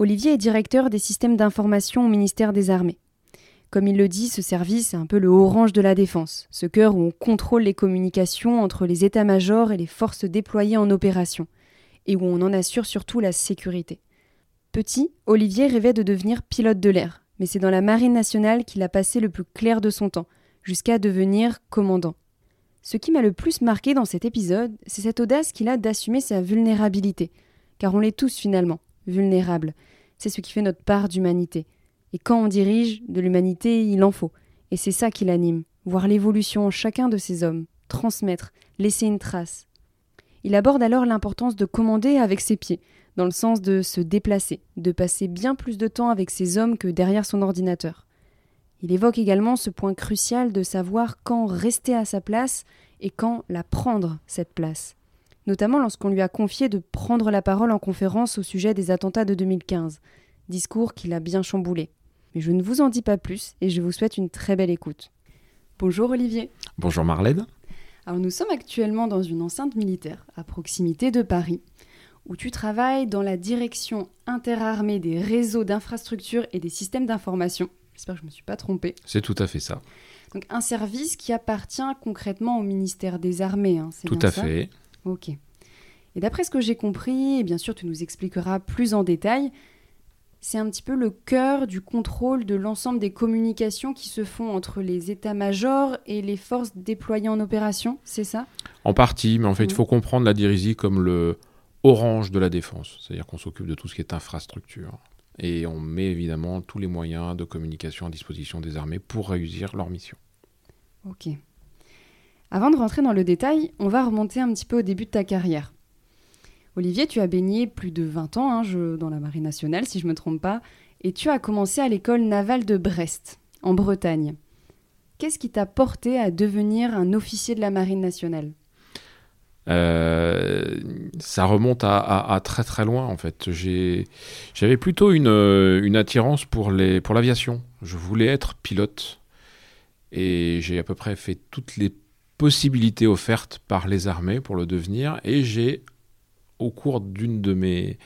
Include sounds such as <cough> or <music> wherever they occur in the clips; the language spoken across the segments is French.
Olivier est directeur des systèmes d'information au ministère des Armées. Comme il le dit, ce service est un peu le orange de la défense, ce cœur où on contrôle les communications entre les états-majors et les forces déployées en opération, et où on en assure surtout la sécurité. Petit, Olivier rêvait de devenir pilote de l'air, mais c'est dans la Marine nationale qu'il a passé le plus clair de son temps, jusqu'à devenir commandant. Ce qui m'a le plus marqué dans cet épisode, c'est cette audace qu'il a d'assumer sa vulnérabilité, car on l'est tous finalement, vulnérables, c'est ce qui fait notre part d'humanité. Et quand on dirige, de l'humanité, il en faut. Et c'est ça qui l'anime, voir l'évolution en chacun de ces hommes, transmettre, laisser une trace. Il aborde alors l'importance de commander avec ses pieds, dans le sens de se déplacer, de passer bien plus de temps avec ses hommes que derrière son ordinateur. Il évoque également ce point crucial de savoir quand rester à sa place et quand la prendre, cette place notamment lorsqu'on lui a confié de prendre la parole en conférence au sujet des attentats de 2015, discours qu'il a bien chamboulé. Mais je ne vous en dis pas plus et je vous souhaite une très belle écoute. Bonjour Olivier. Bonjour Marlène. Alors nous sommes actuellement dans une enceinte militaire à proximité de Paris, où tu travailles dans la direction interarmée des réseaux d'infrastructures et des systèmes d'information. J'espère que je ne me suis pas trompée. C'est tout à fait ça. Donc un service qui appartient concrètement au ministère des Armées. Hein, tout à fait. Ok. Et d'après ce que j'ai compris, et bien sûr tu nous expliqueras plus en détail, c'est un petit peu le cœur du contrôle de l'ensemble des communications qui se font entre les états-majors et les forces déployées en opération, c'est ça? En partie, mais en fait, il faut comprendre la dirigie comme le orange de la défense, c'est-à-dire qu'on s'occupe de tout ce qui est infrastructure. Et on met évidemment tous les moyens de communication à disposition des armées pour réussir leur mission. Ok. Avant de rentrer dans le détail, on va remonter un petit peu au début de ta carrière. Olivier, tu as baigné plus de 20 ans hein, dans la Marine nationale, si je ne me trompe pas, et tu as commencé à l'école navale de Brest, en Bretagne. Qu'est-ce qui t'a porté à devenir un officier de la Marine nationale? Euh, ça remonte à, très très loin en fait. J'avais plutôt une, une, attirance pour l'aviation. Je voulais être pilote et j'ai à peu près fait toutes les possibilités offertes par les armées pour le devenir. Et j'ai, au cours d'une de mes,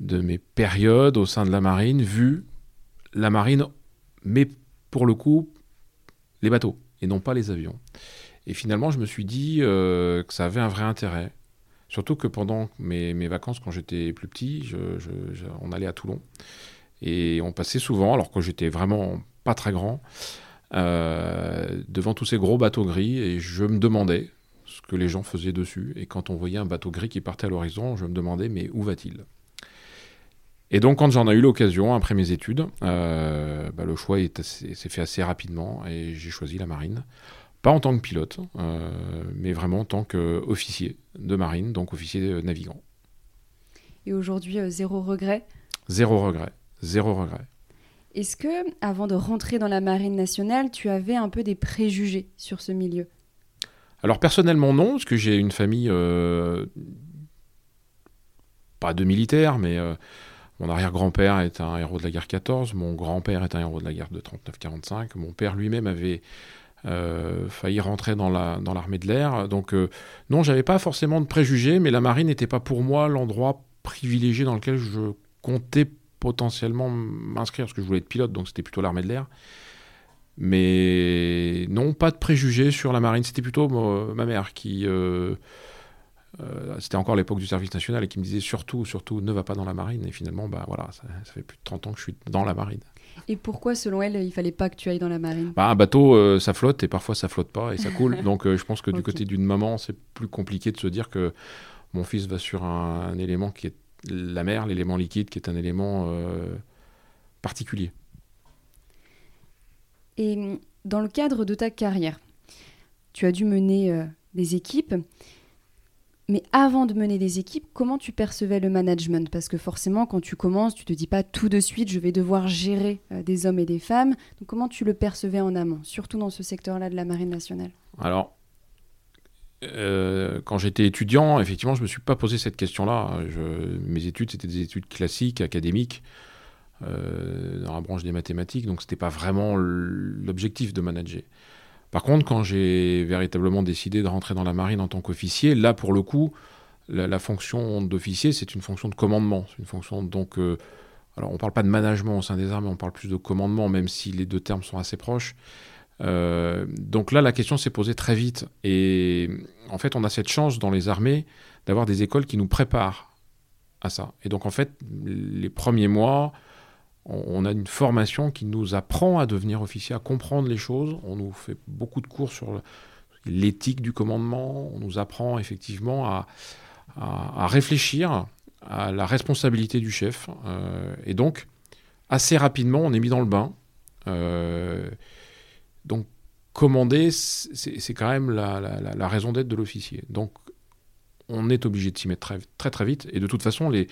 de mes périodes au sein de la marine, vu la marine, mais pour le coup, les bateaux et non pas les avions. Et finalement, je me suis dit euh, que ça avait un vrai intérêt. Surtout que pendant mes, mes vacances, quand j'étais plus petit, je, on allait à Toulon. Et on passait souvent, alors que j'étais vraiment pas très grand, euh, devant tous ces gros bateaux gris et je me demandais ce que les gens faisaient dessus. Et quand on voyait un bateau gris qui partait à l'horizon, je me demandais mais où va-t-il? Et donc quand j'en ai eu l'occasion, après mes études, euh, bah, le choix s'est fait assez rapidement et j'ai choisi la marine. Pas en tant que pilote, euh, mais vraiment en tant qu'officier de marine, donc officier navigant. Et aujourd'hui, zéro regret? Zéro regret, zéro regret. Est-ce que, avant de rentrer dans la marine nationale, tu avais un peu des préjugés sur ce milieu? Alors personnellement non, parce que j'ai une famille euh, pas de militaires, mais euh, mon arrière-grand-père est un héros de la guerre 14, mon grand-père est un héros de la guerre de 39-45, mon père lui-même avait euh, failli rentrer dans l'armée de l'air. Donc non, j'avais pas forcément de préjugés, mais la marine n'était pas pour moi l'endroit privilégié dans lequel je comptais potentiellement m'inscrire, parce que je voulais être pilote, donc c'était plutôt l'armée de l'air. Mais non, pas de préjugés sur la marine. C'était plutôt ma mère qui. Euh, euh, c'était encore l'époque du service national et qui me disait surtout, surtout, ne va pas dans la marine. Et finalement, bah voilà, ça, fait plus de 30 ans que je suis dans la marine. Et pourquoi, selon elle, il fallait pas que tu ailles dans la marine? Bah, Un bateau, euh, ça flotte et parfois ça flotte pas et ça coule. <laughs> donc je pense que du côté d'une maman, c'est plus compliqué de se dire que mon fils va sur un élément qui est la mer, l'élément liquide, qui est un élément euh, particulier. Et dans le cadre de ta carrière, tu as dû mener euh, des équipes, Mais avant de mener des équipes, comment tu percevais le management? Parce que forcément, quand tu commences, tu te dis pas tout de suite, je vais devoir gérer euh, des hommes et des femmes. Donc comment tu le percevais en amont, surtout dans ce secteur-là de la Marine nationale? Alors, euh, quand j'étais étudiant, effectivement, je ne me suis pas posé cette question-là. Mes études, c'était des études classiques, académiques, euh, dans la branche des mathématiques, donc ce n'était pas vraiment l'objectif de manager. Par contre, quand j'ai véritablement décidé de rentrer dans la marine en tant qu'officier, là, pour le coup, la, fonction d'officier, c'est une fonction de commandement. C'est une fonction, donc, euh, alors on ne parle pas de management au sein des armes, on parle plus de commandement, même si les deux termes sont assez proches. Euh, donc là, la question s'est posée très vite. Et en fait, on a cette chance dans les armées d'avoir des écoles qui nous préparent à ça. Et donc, en fait, les premiers mois, on, a une formation qui nous apprend à devenir officier, à comprendre les choses. On nous fait beaucoup de cours sur l'éthique du commandement. On nous apprend effectivement à, réfléchir à la responsabilité du chef. Euh, et donc, assez rapidement, on est mis dans le bain. Euh, donc, commander, c'est quand même la, raison d'être de l'officier. Donc, on est obligé de s'y mettre très, très, vite. Et de toute façon, les,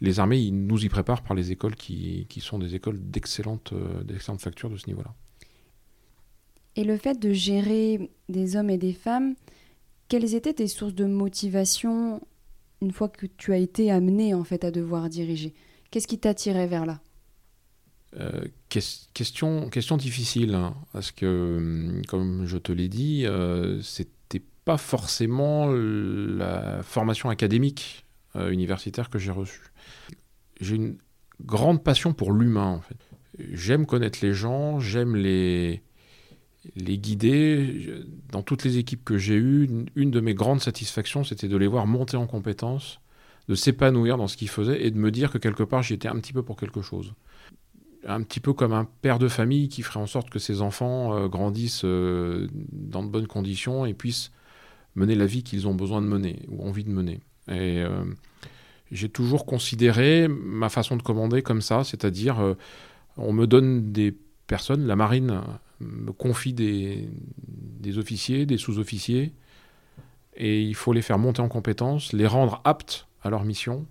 les armées ils nous y préparent par les écoles qui, qui sont des écoles d'excellente euh, facture de ce niveau-là. Et le fait de gérer des hommes et des femmes, quelles étaient tes sources de motivation une fois que tu as été amené en fait à devoir diriger? Qu'est-ce qui t'attirait vers là? Euh, question, difficile, hein, parce que, hum, comme je te l'ai dit, euh, c'était pas forcément la formation académique euh, universitaire que j'ai reçue. J'ai une grande passion pour l'humain. J'aime connaître les gens, j'aime les, les guider. Dans toutes les équipes que j'ai eues, une, une de mes grandes satisfactions, c'était de les voir monter en compétences, de s'épanouir dans ce qu'ils faisaient et de me dire que quelque part, j'étais un petit peu pour quelque chose un petit peu comme un père de famille qui ferait en sorte que ses enfants euh, grandissent euh, dans de bonnes conditions et puissent mener la vie qu'ils ont besoin de mener ou envie de mener. Et euh, j'ai toujours considéré ma façon de commander comme ça, c'est-à-dire on me donne des personnes, la marine me confie des, des officiers, des sous-officiers, et il faut les faire monter en compétences, les rendre aptes à leur mission,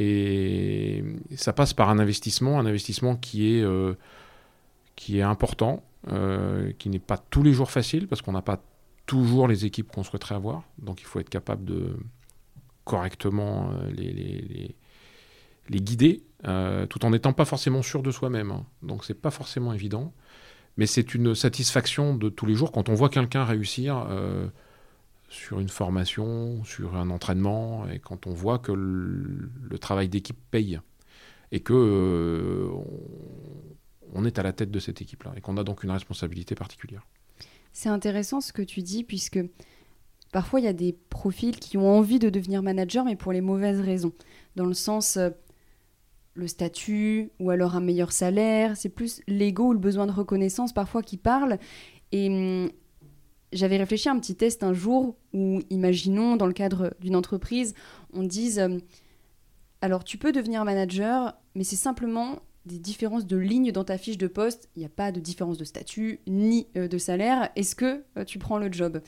et ça passe par un investissement, un investissement qui est, euh, qui est important, euh, qui n'est pas tous les jours facile, parce qu'on n'a pas toujours les équipes qu'on souhaiterait avoir. Donc il faut être capable de correctement euh, les, les, les, guider, tout en n'étant pas forcément sûr de soi-même. Hein. Donc c'est pas forcément évident. Mais c'est une satisfaction de tous les jours quand on voit quelqu'un réussir sur une formation, sur un entraînement, et quand on voit que le, travail d'équipe paye, et que euh, on, est à la tête de cette équipe-là, et qu'on a donc une responsabilité particulière. C'est intéressant ce que tu dis, puisque parfois il y a des profils qui ont envie de devenir manager, mais pour les mauvaises raisons. Dans le sens, euh, le statut, ou alors un meilleur salaire, c'est plus l'ego ou le besoin de reconnaissance parfois qui parle. Et hum, j'avais réfléchi à un petit test un jour où, imaginons, dans le cadre d'une entreprise, on dise euh, alors tu peux devenir manager, mais c'est simplement des différences de lignes dans ta fiche de poste. Il n'y a pas de différence de statut ni euh, de salaire. Est-ce que euh, tu prends le job?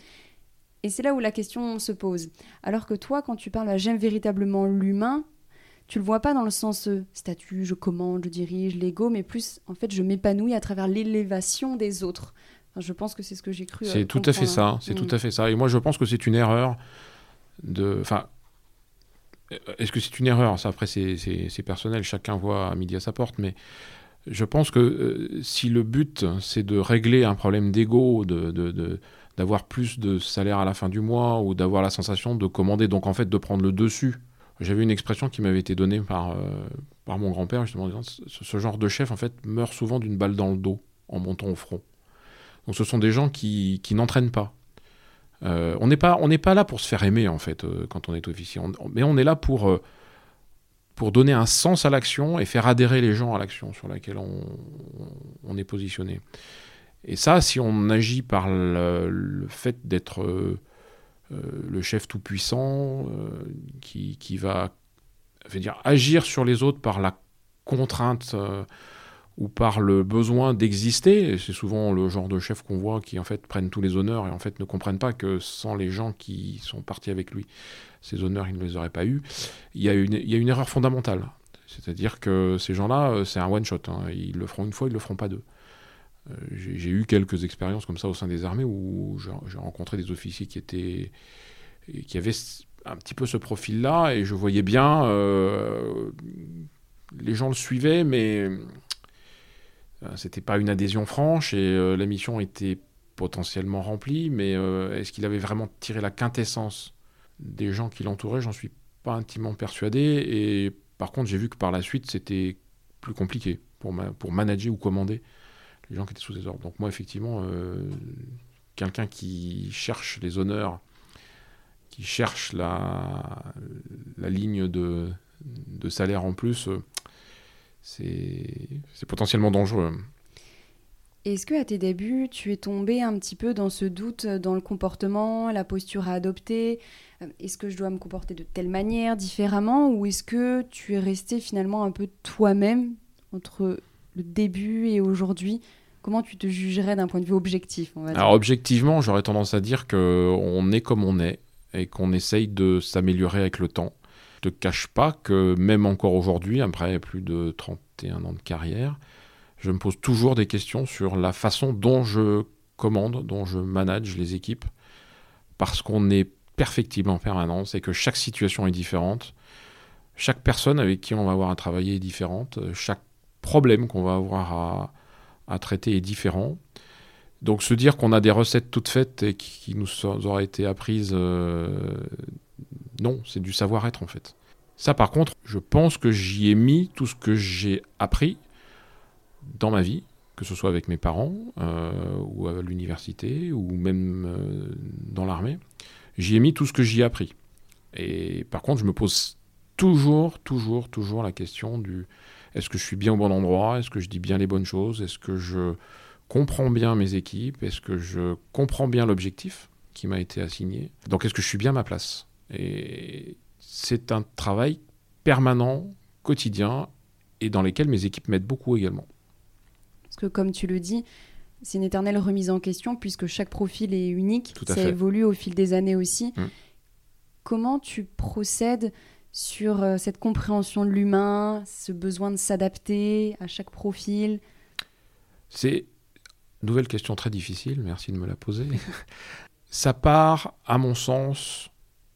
Et c'est là où la question se pose. Alors que toi, quand tu parles à j'aime véritablement l'humain, tu le vois pas dans le sens statut, je commande, je dirige, l'ego, mais plus en fait je m'épanouis à travers l'élévation des autres je pense que c'est ce que j'ai cru. C'est tout à fait ça. C'est tout mm. à fait ça. Et moi, je pense que c'est une erreur de. Enfin, est-ce que c'est une erreur? Ça, après, c'est personnel. Chacun voit à midi à sa porte. Mais je pense que euh, si le but, c'est de régler un problème d'ego, de, d'avoir plus de salaire à la fin du mois ou d'avoir la sensation de commander, donc en fait de prendre le dessus. J'avais une expression qui m'avait été donnée par, euh, par mon grand-père, justement, disant ce, ce genre de chef, en fait, meurt souvent d'une balle dans le dos en montant au front. Donc ce sont des gens qui, n'entraînent pas. Euh, on n'est pas, pas là pour se faire aimer, en fait, euh, quand on est officier. mais on est là pour, euh, pour donner un sens à l'action et faire adhérer les gens à l'action sur laquelle on, est positionné. Et ça, si on agit par le, fait d'être le chef tout-puissant, qui, va agir sur les autres par la contrainte ou par le besoin d'exister. C'est souvent le genre de chef qu'on voit qui en fait prennent tous les honneurs et en fait ne comprennent pas que sans les gens qui sont partis avec lui, ces honneurs, il ne les aurait pas eus. Il y a une, il y a une erreur fondamentale. C'est-à-dire que ces gens-là, euh, c'est un one-shot. Hein. Ils le feront une fois, ils le feront pas deux. Euh, j'ai eu quelques expériences comme ça au sein des armées où j'ai rencontré des officiers qui étaient qui avaient un petit peu ce profil-là et je voyais bien euh, les gens le suivaient mais c'était pas une adhésion franche et euh, la mission était potentiellement remplie, mais euh, est-ce qu'il avait vraiment tiré la quintessence des gens qui l'entouraient? J'en suis pas intimement persuadé. Et par contre, j'ai vu que par la suite, c'était plus compliqué pour, manager ou commander les gens qui étaient sous ses ordres. Donc moi, effectivement, quelqu'un qui cherche les honneurs, qui cherche la, ligne de salaire en plus, c'est potentiellement dangereux. Est-ce que à tes débuts, tu es tombé un petit peu dans ce doute dans le comportement, la posture à adopter? Euh, Est-ce que je dois me comporter de telle manière, différemment? Ou est-ce que tu es resté finalement un peu toi-même entre le début et aujourd'hui? Comment tu te jugerais d'un point de vue objectif Alors objectivement, j'aurais tendance à dire qu'on est comme on est et qu'on essaye de s'améliorer avec le temps te cache pas que même encore aujourd'hui, après plus de 31 ans de carrière, je me pose toujours des questions sur la façon dont je commande, dont je manage les équipes, parce qu'on est perfectible en permanence et que chaque situation est différente. Chaque personne avec qui on va avoir à travailler est différente. Chaque problème qu'on va avoir à, traiter est différent. Donc se dire qu'on a des recettes toutes faites et qui nous auraient été apprises euh, non, c'est du savoir-être en fait. Ça par contre, je pense que j'y ai mis tout ce que j'ai appris dans ma vie, que ce soit avec mes parents euh, ou à l'université ou même euh, dans l'armée. J'y ai mis tout ce que j'y ai appris. Et par contre, je me pose toujours, toujours, toujours la question du est-ce que je suis bien au bon endroit? Est-ce que je dis bien les bonnes choses? Est-ce que je comprends bien mes équipes? Est-ce que je comprends bien l'objectif qui m'a été assigné? Donc, est-ce que je suis bien à ma place? Et c'est un travail permanent, quotidien, et dans lequel mes équipes m'aident beaucoup également. Parce que comme tu le dis, c'est une éternelle remise en question puisque chaque profil est unique, ça évolue au fil des années aussi. Mmh. Comment tu procèdes sur euh, cette compréhension de l'humain, ce besoin de s'adapter à chaque profil? C'est une nouvelle question très difficile, merci de me la poser. <laughs> ça part, à mon sens,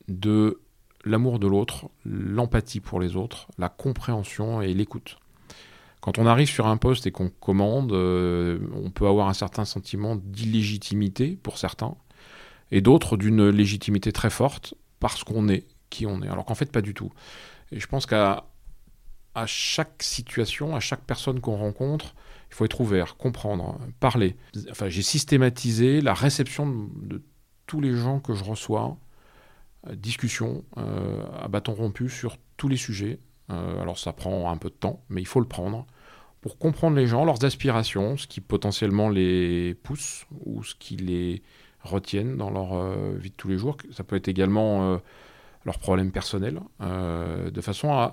de l'amour de l'autre, l'empathie pour les autres, la compréhension et l'écoute. Quand on arrive sur un poste et qu'on commande, euh, on peut avoir un certain sentiment d'illégitimité pour certains, et d'autres d'une légitimité très forte parce qu'on est qui on est, alors qu'en fait pas du tout. Et je pense qu'à chaque situation, à chaque personne qu'on rencontre, il faut être ouvert, comprendre, parler. Enfin, j'ai systématisé la réception de tous les gens que je reçois discussion euh, à bâton rompu sur tous les sujets. Euh, alors ça prend un peu de temps, mais il faut le prendre pour comprendre les gens, leurs aspirations, ce qui potentiellement les pousse ou ce qui les retiennent dans leur vie de tous les jours. Ça peut être également leurs problèmes personnels, de façon à,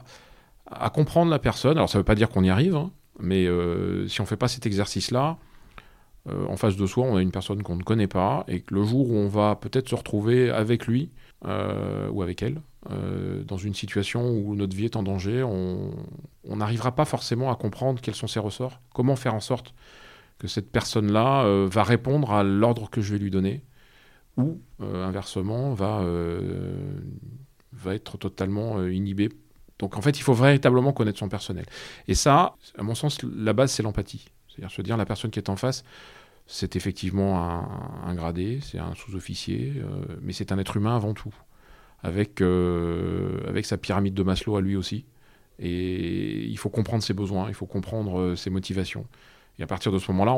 à, comprendre la personne. Alors ça ne veut pas dire qu'on y arrive, hein, mais si on ne fait pas cet exercice-là, en face de soi, on a une personne qu'on ne connaît pas, et que le jour où on va peut-être se retrouver avec lui, euh, ou avec elle, euh, dans une situation où notre vie est en danger, on n'arrivera pas forcément à comprendre quels sont ses ressorts, comment faire en sorte que cette personne-là euh, va répondre à l'ordre que je vais lui donner, ou inversement va, va être totalement inhibé. Donc en fait, il faut véritablement connaître son personnel. Et ça, à mon sens, la base, c'est l'empathie. C'est-à-dire se dire la personne qui est en face, c'est effectivement un, gradé, c'est un sous-officier, euh, mais c'est un être humain avant tout, avec, euh, avec sa pyramide de Maslow à lui aussi. Et il faut comprendre ses besoins, il faut comprendre euh, ses motivations. Et à partir de ce moment-là.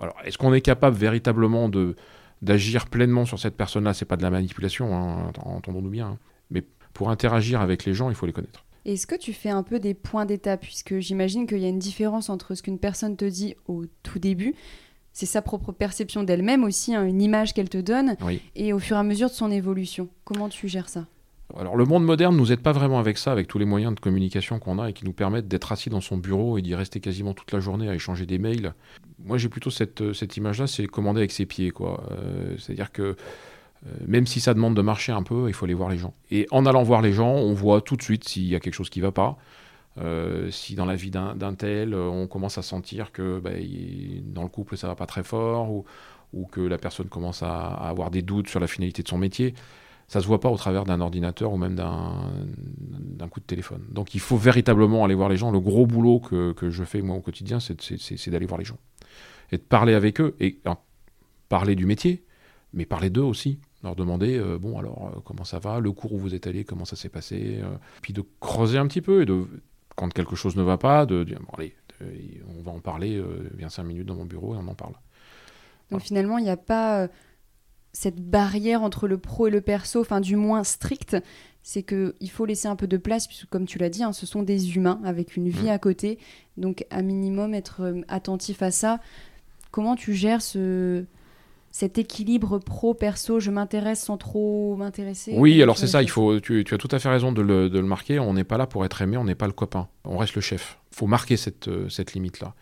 Alors, est-ce qu'on est capable véritablement de d'agir pleinement sur cette personne-là? C'est pas de la manipulation, hein, entendons-nous bien. Hein. Mais pour interagir avec les gens, il faut les connaître. Est-ce que tu fais un peu des points d'étape? Puisque j'imagine qu'il y a une différence entre ce qu'une personne te dit au tout début c'est sa propre perception d'elle-même aussi, hein, une image qu'elle te donne, et au fur et à mesure de son évolution. Comment tu gères ça? Alors le monde moderne nous aide pas vraiment avec ça, avec tous les moyens de communication qu'on a et qui nous permettent d'être assis dans son bureau et d'y rester quasiment toute la journée à échanger des mails. Moi j'ai plutôt cette, cette image-là, c'est commander avec ses pieds. quoi. Euh, C'est-à-dire que euh, même si ça demande de marcher un peu, il faut aller voir les gens. Et en allant voir les gens, on voit tout de suite s'il y a quelque chose qui ne va pas. Euh, si dans la vie d'un tel, euh, on commence à sentir que bah, dans le couple ça va pas très fort, ou, que la personne commence à, avoir des doutes sur la finalité de son métier, ça se voit pas au travers d'un ordinateur ou même d'un coup de téléphone. Donc il faut véritablement aller voir les gens. Le gros boulot que, je fais moi au quotidien, c'est d'aller voir les gens et de parler avec eux et parler du métier, mais parler d'eux aussi leur demander euh, bon alors comment ça va, le cours où vous êtes allé, comment ça s'est passé, puis de creuser un petit peu et de quand quelque chose ne va pas, de dire bon allez, on va en parler, viens cinq minutes dans mon bureau et on en parle. Donc finalement il n'y a pas cette barrière entre le pro et le perso, enfin du moins stricte, c'est que il faut laisser un peu de place puisque comme tu l'as dit, hein, ce sont des humains avec une vie mmh. à côté, donc à minimum être attentif à ça. Comment tu gères ce cet équilibre pro-perso, je m'intéresse sans trop m'intéresser Oui, alors c'est ça, il faut, tu, tu, as tout à fait raison de le, de le marquer. On n'est pas là pour être aimé, on n'est pas le copain. On reste le chef. Il faut marquer cette, euh, cette limite-là.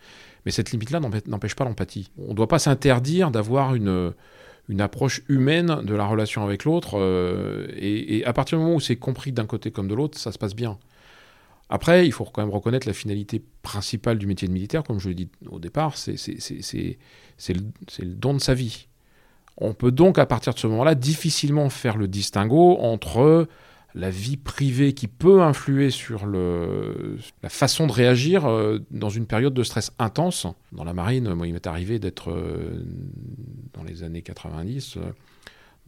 Mais cette limite-là n'empêche pas l'empathie. On ne doit pas s'interdire d'avoir une, une approche humaine de la relation avec l'autre. Euh, et, et, à partir du moment où c'est compris d'un côté comme de l'autre, ça se passe bien. Après, il faut quand même reconnaître la finalité principale du métier de militaire, comme je l'ai dit au départ, c'est le, le don de sa vie. On peut donc à partir de ce moment-là difficilement faire le distinguo entre la vie privée qui peut influer sur la façon de réagir euh, dans une période de stress intense. Dans la marine, moi, il m'est arrivé d'être euh, dans les années 90 euh,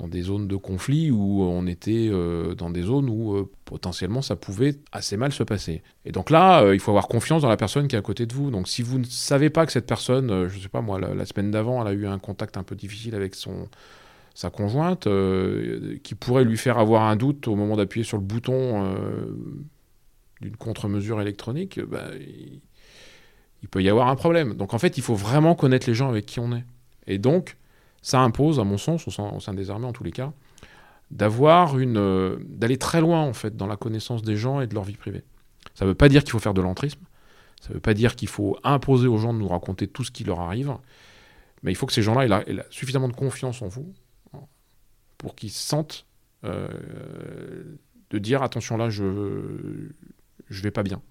dans des zones de conflit où on était euh, dans des zones où euh, potentiellement ça pouvait assez mal se passer. Et donc là, euh, il faut avoir confiance dans la personne qui est à côté de vous. Donc si vous ne savez pas que cette personne, je sais pas moi, la, semaine d'avant, elle a eu un contact un peu difficile avec son sa conjointe, qui pourrait lui faire avoir un doute au moment d'appuyer sur le bouton d'une contre-mesure électronique, bah, il peut y avoir un problème. Donc en fait, il faut vraiment connaître les gens avec qui on est. Et donc, ça impose, à mon sens, au sein, au sein des armées en tous les cas, d'avoir une, euh, d'aller très loin en fait dans la connaissance des gens et de leur vie privée. Ça ne veut pas dire qu'il faut faire de l'entrisme, ça ne veut pas dire qu'il faut imposer aux gens de nous raconter tout ce qui leur arrive, mais il faut que ces gens-là aient, suffisamment de confiance en vous pour qu'ils sentent euh, de dire attention là, je je vais pas bien.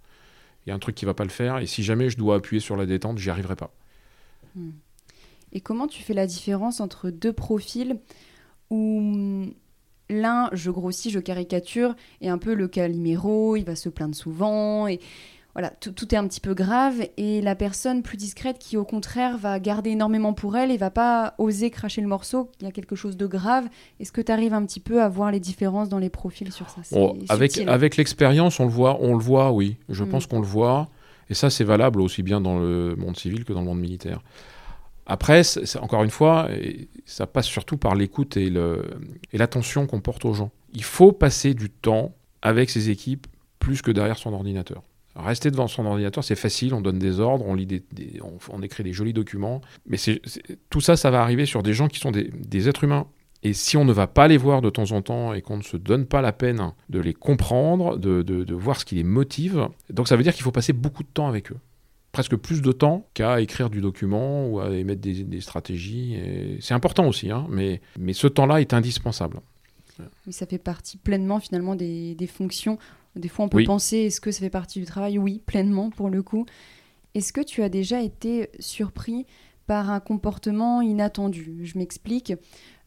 Il y a un truc qui va pas le faire et si jamais je dois appuyer sur la détente, j'y arriverai pas. Hmm. Et comment tu fais la différence entre deux profils où l'un, je grossis, je caricature, est un peu le caliméro, il va se plaindre souvent, et voilà, tout, tout, est un petit peu grave, et la personne plus discrète qui, au contraire, va garder énormément pour elle et va pas oser cracher le morceau, il y a quelque chose de grave. Est-ce que tu arrives un petit peu à voir les différences dans les profils sur ça? Bon, Avec, avec l'expérience, on le voit, on le voit, oui. Je mmh. pense qu'on le voit, et ça, c'est valable aussi bien dans le monde civil que dans le monde militaire. Après, encore une fois, ça passe surtout par l'écoute et l'attention qu'on porte aux gens. Il faut passer du temps avec ses équipes plus que derrière son ordinateur. Rester devant son ordinateur, c'est facile, on donne des ordres, on, lit des, on, écrit des jolis documents, mais tout ça, ça va arriver sur des gens qui sont des, êtres humains. Et si on ne va pas les voir de temps en temps et qu'on ne se donne pas la peine de les comprendre, de, de voir ce qui les motive, donc ça veut dire qu'il faut passer beaucoup de temps avec eux presque plus de temps qu'à écrire du document ou à émettre des, des stratégies. C'est important aussi, hein, mais, mais ce temps-là est indispensable. Oui, ça fait partie pleinement finalement des, des fonctions. Des fois, on peut oui. penser, est-ce que ça fait partie du travail? Oui, pleinement pour le coup. Est-ce que tu as déjà été surpris par un comportement inattendu? Je m'explique,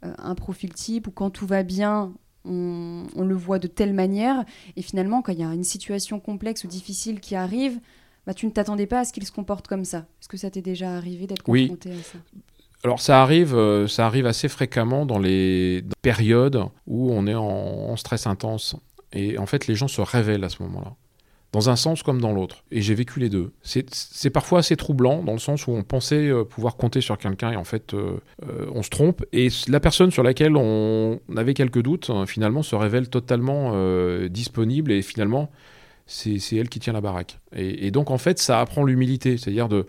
euh, un profil type où quand tout va bien, on, on, le voit de telle manière, et finalement, quand il y a une situation complexe ou difficile qui arrive, bah, tu ne t'attendais pas à ce qu'il se comporte comme ça. Est-ce que ça t'est déjà arrivé d'être confronté oui. à ça? Alors ça arrive, euh, ça arrive assez fréquemment dans les périodes où on est en, en, stress intense. Et en fait, les gens se révèlent à ce moment-là, dans un sens comme dans l'autre. Et j'ai vécu les deux. C'est parfois assez troublant, dans le sens où on pensait euh, pouvoir compter sur quelqu'un et en fait, euh, on se trompe. Et la personne sur laquelle on avait quelques doutes, finalement, se révèle totalement disponible et finalement c'est elle qui tient la baraque. Et, donc, en fait, ça apprend l'humilité, c'est-à-dire de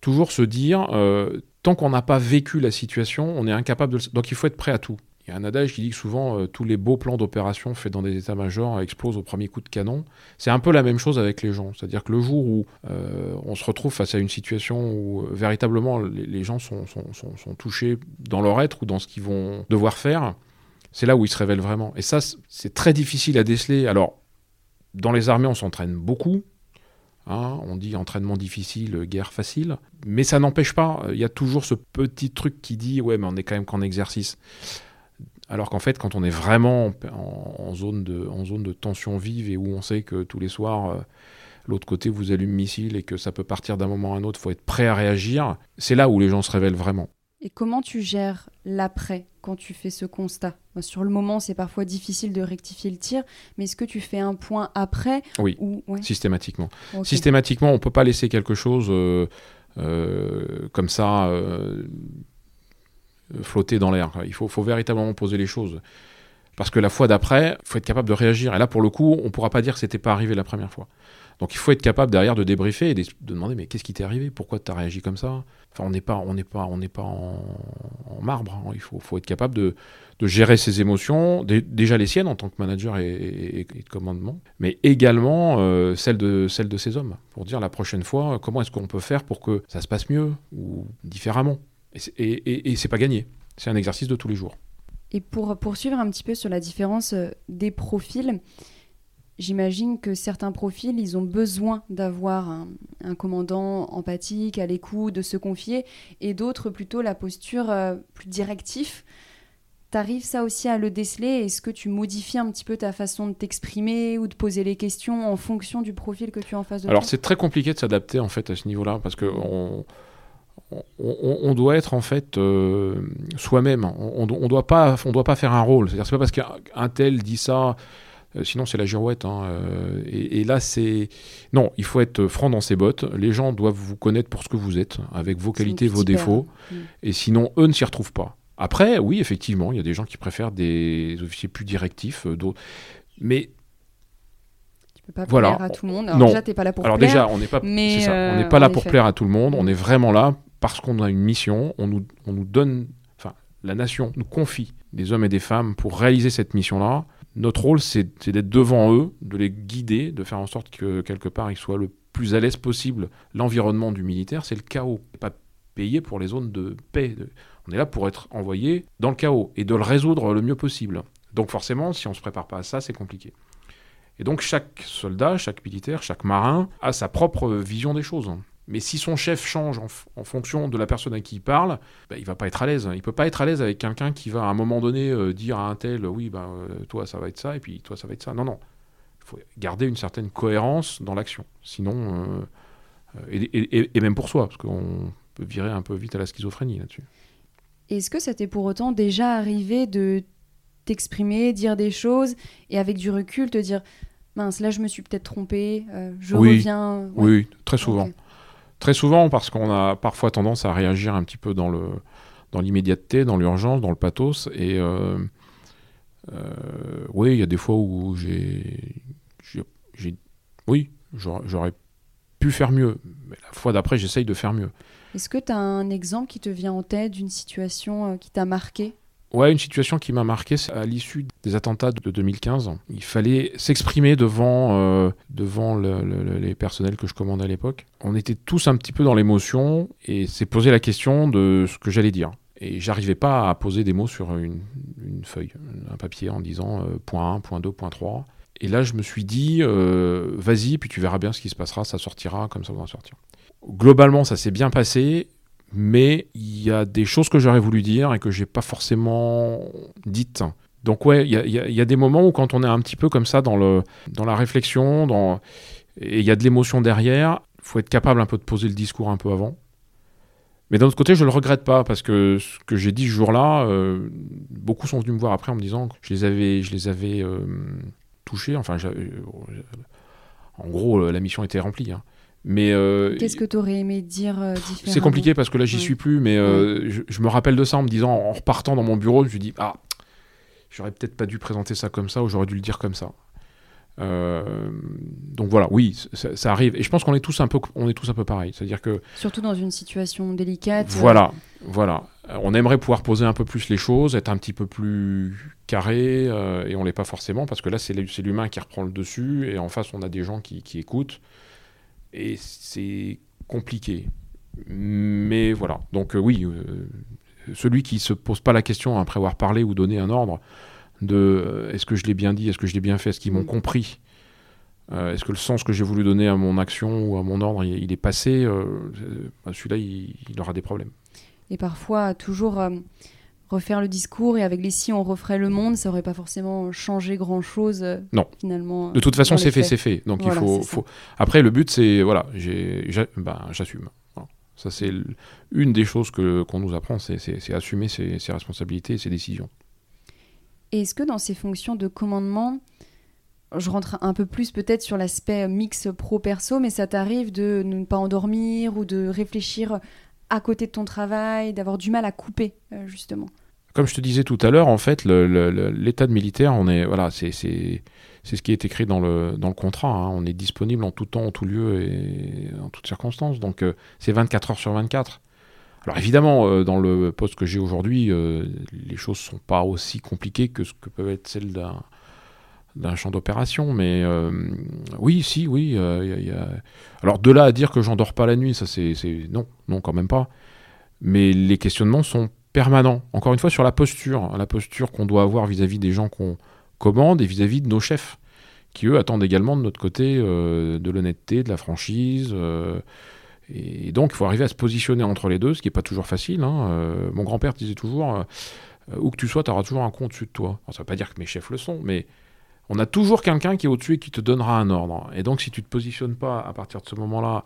toujours se dire, euh, tant qu'on n'a pas vécu la situation, on est incapable de... Donc, il faut être prêt à tout. y a un adage qui dit que souvent tous les beaux plans d'opération faits dans des états-majors explosent au premier coup de canon. C'est un peu la même chose avec les gens. C'est-à-dire que le jour où on se retrouve face à une situation où véritablement les, gens sont, sont, touchés dans leur être ou dans ce qu'ils vont devoir faire, c'est là où ils se révèlent vraiment. Et ça, c'est très difficile à déceler. Alors, dans les armées, on s'entraîne beaucoup. Hein, on dit entraînement difficile, guerre facile. Mais ça n'empêche pas, il y a toujours ce petit truc qui dit ouais, mais on est quand même qu'en exercice. Alors qu'en fait, quand on est vraiment en, zone de, tension vive et où on sait que tous les soirs, euh, l'autre côté vous allume missile et que ça peut partir d'un moment à un autre, faut être prêt à réagir, c'est là où les gens se révèlent vraiment. Et comment tu gères l'après quand tu fais ce constat? Sur le moment, c'est parfois difficile de rectifier le tir, mais est-ce que tu fais un point après Oui, systématiquement. Systématiquement, on ne peut pas laisser quelque chose euh, euh, comme ça euh, flotter dans l'air. Il faut, faut, véritablement poser les choses. Parce que la fois d'après, il faut être capable de réagir. Et là, pour le coup, on ne pourra pas dire que c'était pas arrivé la première fois. Donc il faut être capable derrière de débriefer et de, demander mais qu'est-ce qui t'est arrivé? Pourquoi tu as réagi comme ça? Enfin, on n'est pas, on n'est pas, on n'est pas en, marbre. Hein. Il faut, faut, être capable de, de, gérer ses émotions, déjà les siennes en tant que manager et, de commandement, mais également euh, celles de celles de ses hommes pour dire la prochaine fois comment est-ce qu'on peut faire pour que ça se passe mieux ou différemment? Et, et c'est pas gagné. C'est un exercice de tous les jours. Et pour poursuivre un petit peu sur la différence euh, des profils, j'imagine que certains profils, ils ont besoin d'avoir un, commandant empathique, à l'écoute, de se confier, et d'autres plutôt la posture euh, plus directive. T'arrives ça aussi à le déceler? Est-ce que tu modifies un petit peu ta façon de t'exprimer ou de poser les questions en fonction du profil que tu as en face de toi? Alors c'est très compliqué de s'adapter en fait à ce niveau-là parce que on, on, doit être en fait euh, soi-même. On, ne doit pas, on doit pas faire un rôle. C'est-à-dire c'est pas parce qu'un tel dit ça sinon, c'est la girouette. Hein, euh, et, là, c'est. Non, il faut être franc dans ses bottes. Les gens doivent vous connaître pour ce que vous êtes, avec vos qualités, vos défauts. Mm. Et sinon, eux ne s'y retrouvent pas. Après, oui, effectivement, il y a des gens qui préfèrent des officiers plus directifs. Euh, d'autres. Mais tu peux pas plaire à tout le monde. Alors déjà, t'es pas là pour Alors déjà, on n'est pas, on n'est pas là pour plaire à tout le monde. On est vraiment là parce qu'on a une mission. On nous, on nous donne, enfin, la nation nous confie des hommes et des femmes pour réaliser cette mission-là notre rôle, c'est d'être devant eux, de les guider, de faire en sorte que quelque part ils soient le plus à l'aise possible. L'environnement du militaire, c'est le chaos. Pas payé pour les zones de paix. On est là pour être envoyé dans le chaos et de le résoudre le mieux possible. Donc forcément, si on ne se prépare pas à ça, c'est compliqué. Et donc chaque soldat, chaque militaire, chaque marin a sa propre vision des choses. Mais si son chef change en, fonction de la personne à qui il parle, bah, il va pas être à l'aise. Il peut pas être à l'aise avec quelqu'un qui va à un moment donné euh, dire à un tel, oui, bah, euh, toi ça va être ça, et puis toi ça va être ça. Non, non. Il faut garder une certaine cohérence dans l'action. Sinon, euh, et, même pour soi, parce qu'on peut virer un peu vite à la schizophrénie là-dessus. Est-ce que ça t'est pour autant déjà arrivé de t'exprimer, dire des choses, et avec du recul te dire, mince, là je me suis peut-être trompé, je reviens. Oui, très souvent. Très souvent parce qu'on a parfois tendance à réagir un petit peu dans le dans l'immédiateté, dans l'urgence, dans le pathos. Et euh, euh, oui, il y a des fois où j'ai, oui, j'aurais pu faire mieux. Mais la fois d'après, j'essaye de faire mieux. Est-ce que tu as un exemple qui te vient en tête d'une situation euh, qui t'a marqué? Ouais, une situation qui m'a marqué, c'est à l'issue des attentats de 2015. Il fallait s'exprimer devant, euh, devant les personnels que je commandais à l'époque. On était tous un petit peu dans l'émotion et s'est posé la question de ce que j'allais dire. Et j'arrivais pas à poser des mots sur une, feuille, un papier en disant euh, point 1, point 2, point 3. Et là, je me suis dit, euh, vas-y, puis tu verras bien ce qui se passera, ça sortira comme ça va sortir. Globalement, ça s'est bien passé mais il y a des choses que j'aurais voulu dire et que j'ai pas forcément dites. Donc ouais, il y, a, des moments où quand on est un petit peu comme ça dans, le, dans la réflexion, dans, et il y a de l'émotion derrière, il faut être capable un peu de poser le discours un peu avant. Mais d'un autre côté, je le regrette pas parce que ce que j'ai dit ce jour-là, euh, beaucoup sont venus me voir après en me disant que je les avais, je les avais euh, touchés. Enfin, en gros, la mission était remplie. Hein. Mais euh, qu'est-ce que tu aurais aimé dire euh, différemment C'est compliqué parce que là j'y suis plus, mais euh, je, me rappelle de ça en me disant en repartant dans mon bureau, je me dis ah j'aurais peut-être pas dû présenter ça comme ça ou j'aurais dû le dire comme ça. donc voilà, oui, ça, arrive et je pense qu'on est tous un peu, on est tous un peu pareil, c'est-à-dire que surtout dans une situation délicate. Voilà. Voilà. On aimerait pouvoir poser un peu plus les choses, être un petit peu plus carré, euh, et on l'est pas forcément, parce que là, c'est l'humain qui reprend le dessus, et en face, on a des gens qui, écoutent, et c'est compliqué. Mais voilà. Donc, euh, oui, euh, celui qui se pose pas la question après avoir parlé ou donné un ordre de est-ce que je l'ai bien dit, est-ce que je l'ai bien fait, est-ce qu'ils m'ont mm. compris, est-ce que le sens que j'ai voulu donner à mon action ou à mon ordre, il, est passé, bah, celui-là, il aura des problèmes et parfois toujours euh, refaire le discours et avec les si on referait le monde, ça aurait pas forcément changé grand chose. Euh, non. Finalement. De toute façon, c'est fait, c'est fait. Donc il faut, faut... Après, le but, c'est voilà, ben, j'assume. Ça, c'est une des choses que qu'on nous apprend, c'est assumer ses, ses, responsabilités et ses décisions. Est-ce que dans ces fonctions de commandement, je rentre un peu plus peut-être sur l'aspect mix pro-perso, mais ça t'arrive de ne pas endormir ou de réfléchir à côté de ton travail, d'avoir du mal à couper, euh, justement Comme je te disais tout à l'heure, en fait, l'état de militaire, on est, voilà, c'est ce qui est écrit dans le, dans le contrat. Hein. On est disponible en tout temps, en tout lieu et en toutes circonstances. Donc, euh, c'est 24 heures sur 24. Alors évidemment, euh, dans le poste que j'ai aujourd'hui, les choses sont pas aussi compliquées que ce que peuvent être celles d'un d'un champ d'opération, mais euh, oui, si, oui. Euh, Alors de là à dire que j'endors pas la nuit, ça c'est non, non quand même pas. Mais les questionnements sont permanents. Encore une fois sur la posture, la posture qu'on doit avoir vis-à-vis des gens qu'on commande et vis-à-vis de nos chefs, qui eux attendent également de notre côté euh, de l'honnêteté, de la franchise. et donc il faut arriver à se positionner entre les deux, ce qui n'est pas toujours facile. Hein. mon grand-père disait toujours, où que tu sois, tu auras toujours un con au-dessus de toi. ça ne veut pas dire que mes chefs le sont, mais on a toujours quelqu'un qui est au-dessus et qui te donnera un ordre. Et donc, si tu ne te positionnes pas à partir de ce moment-là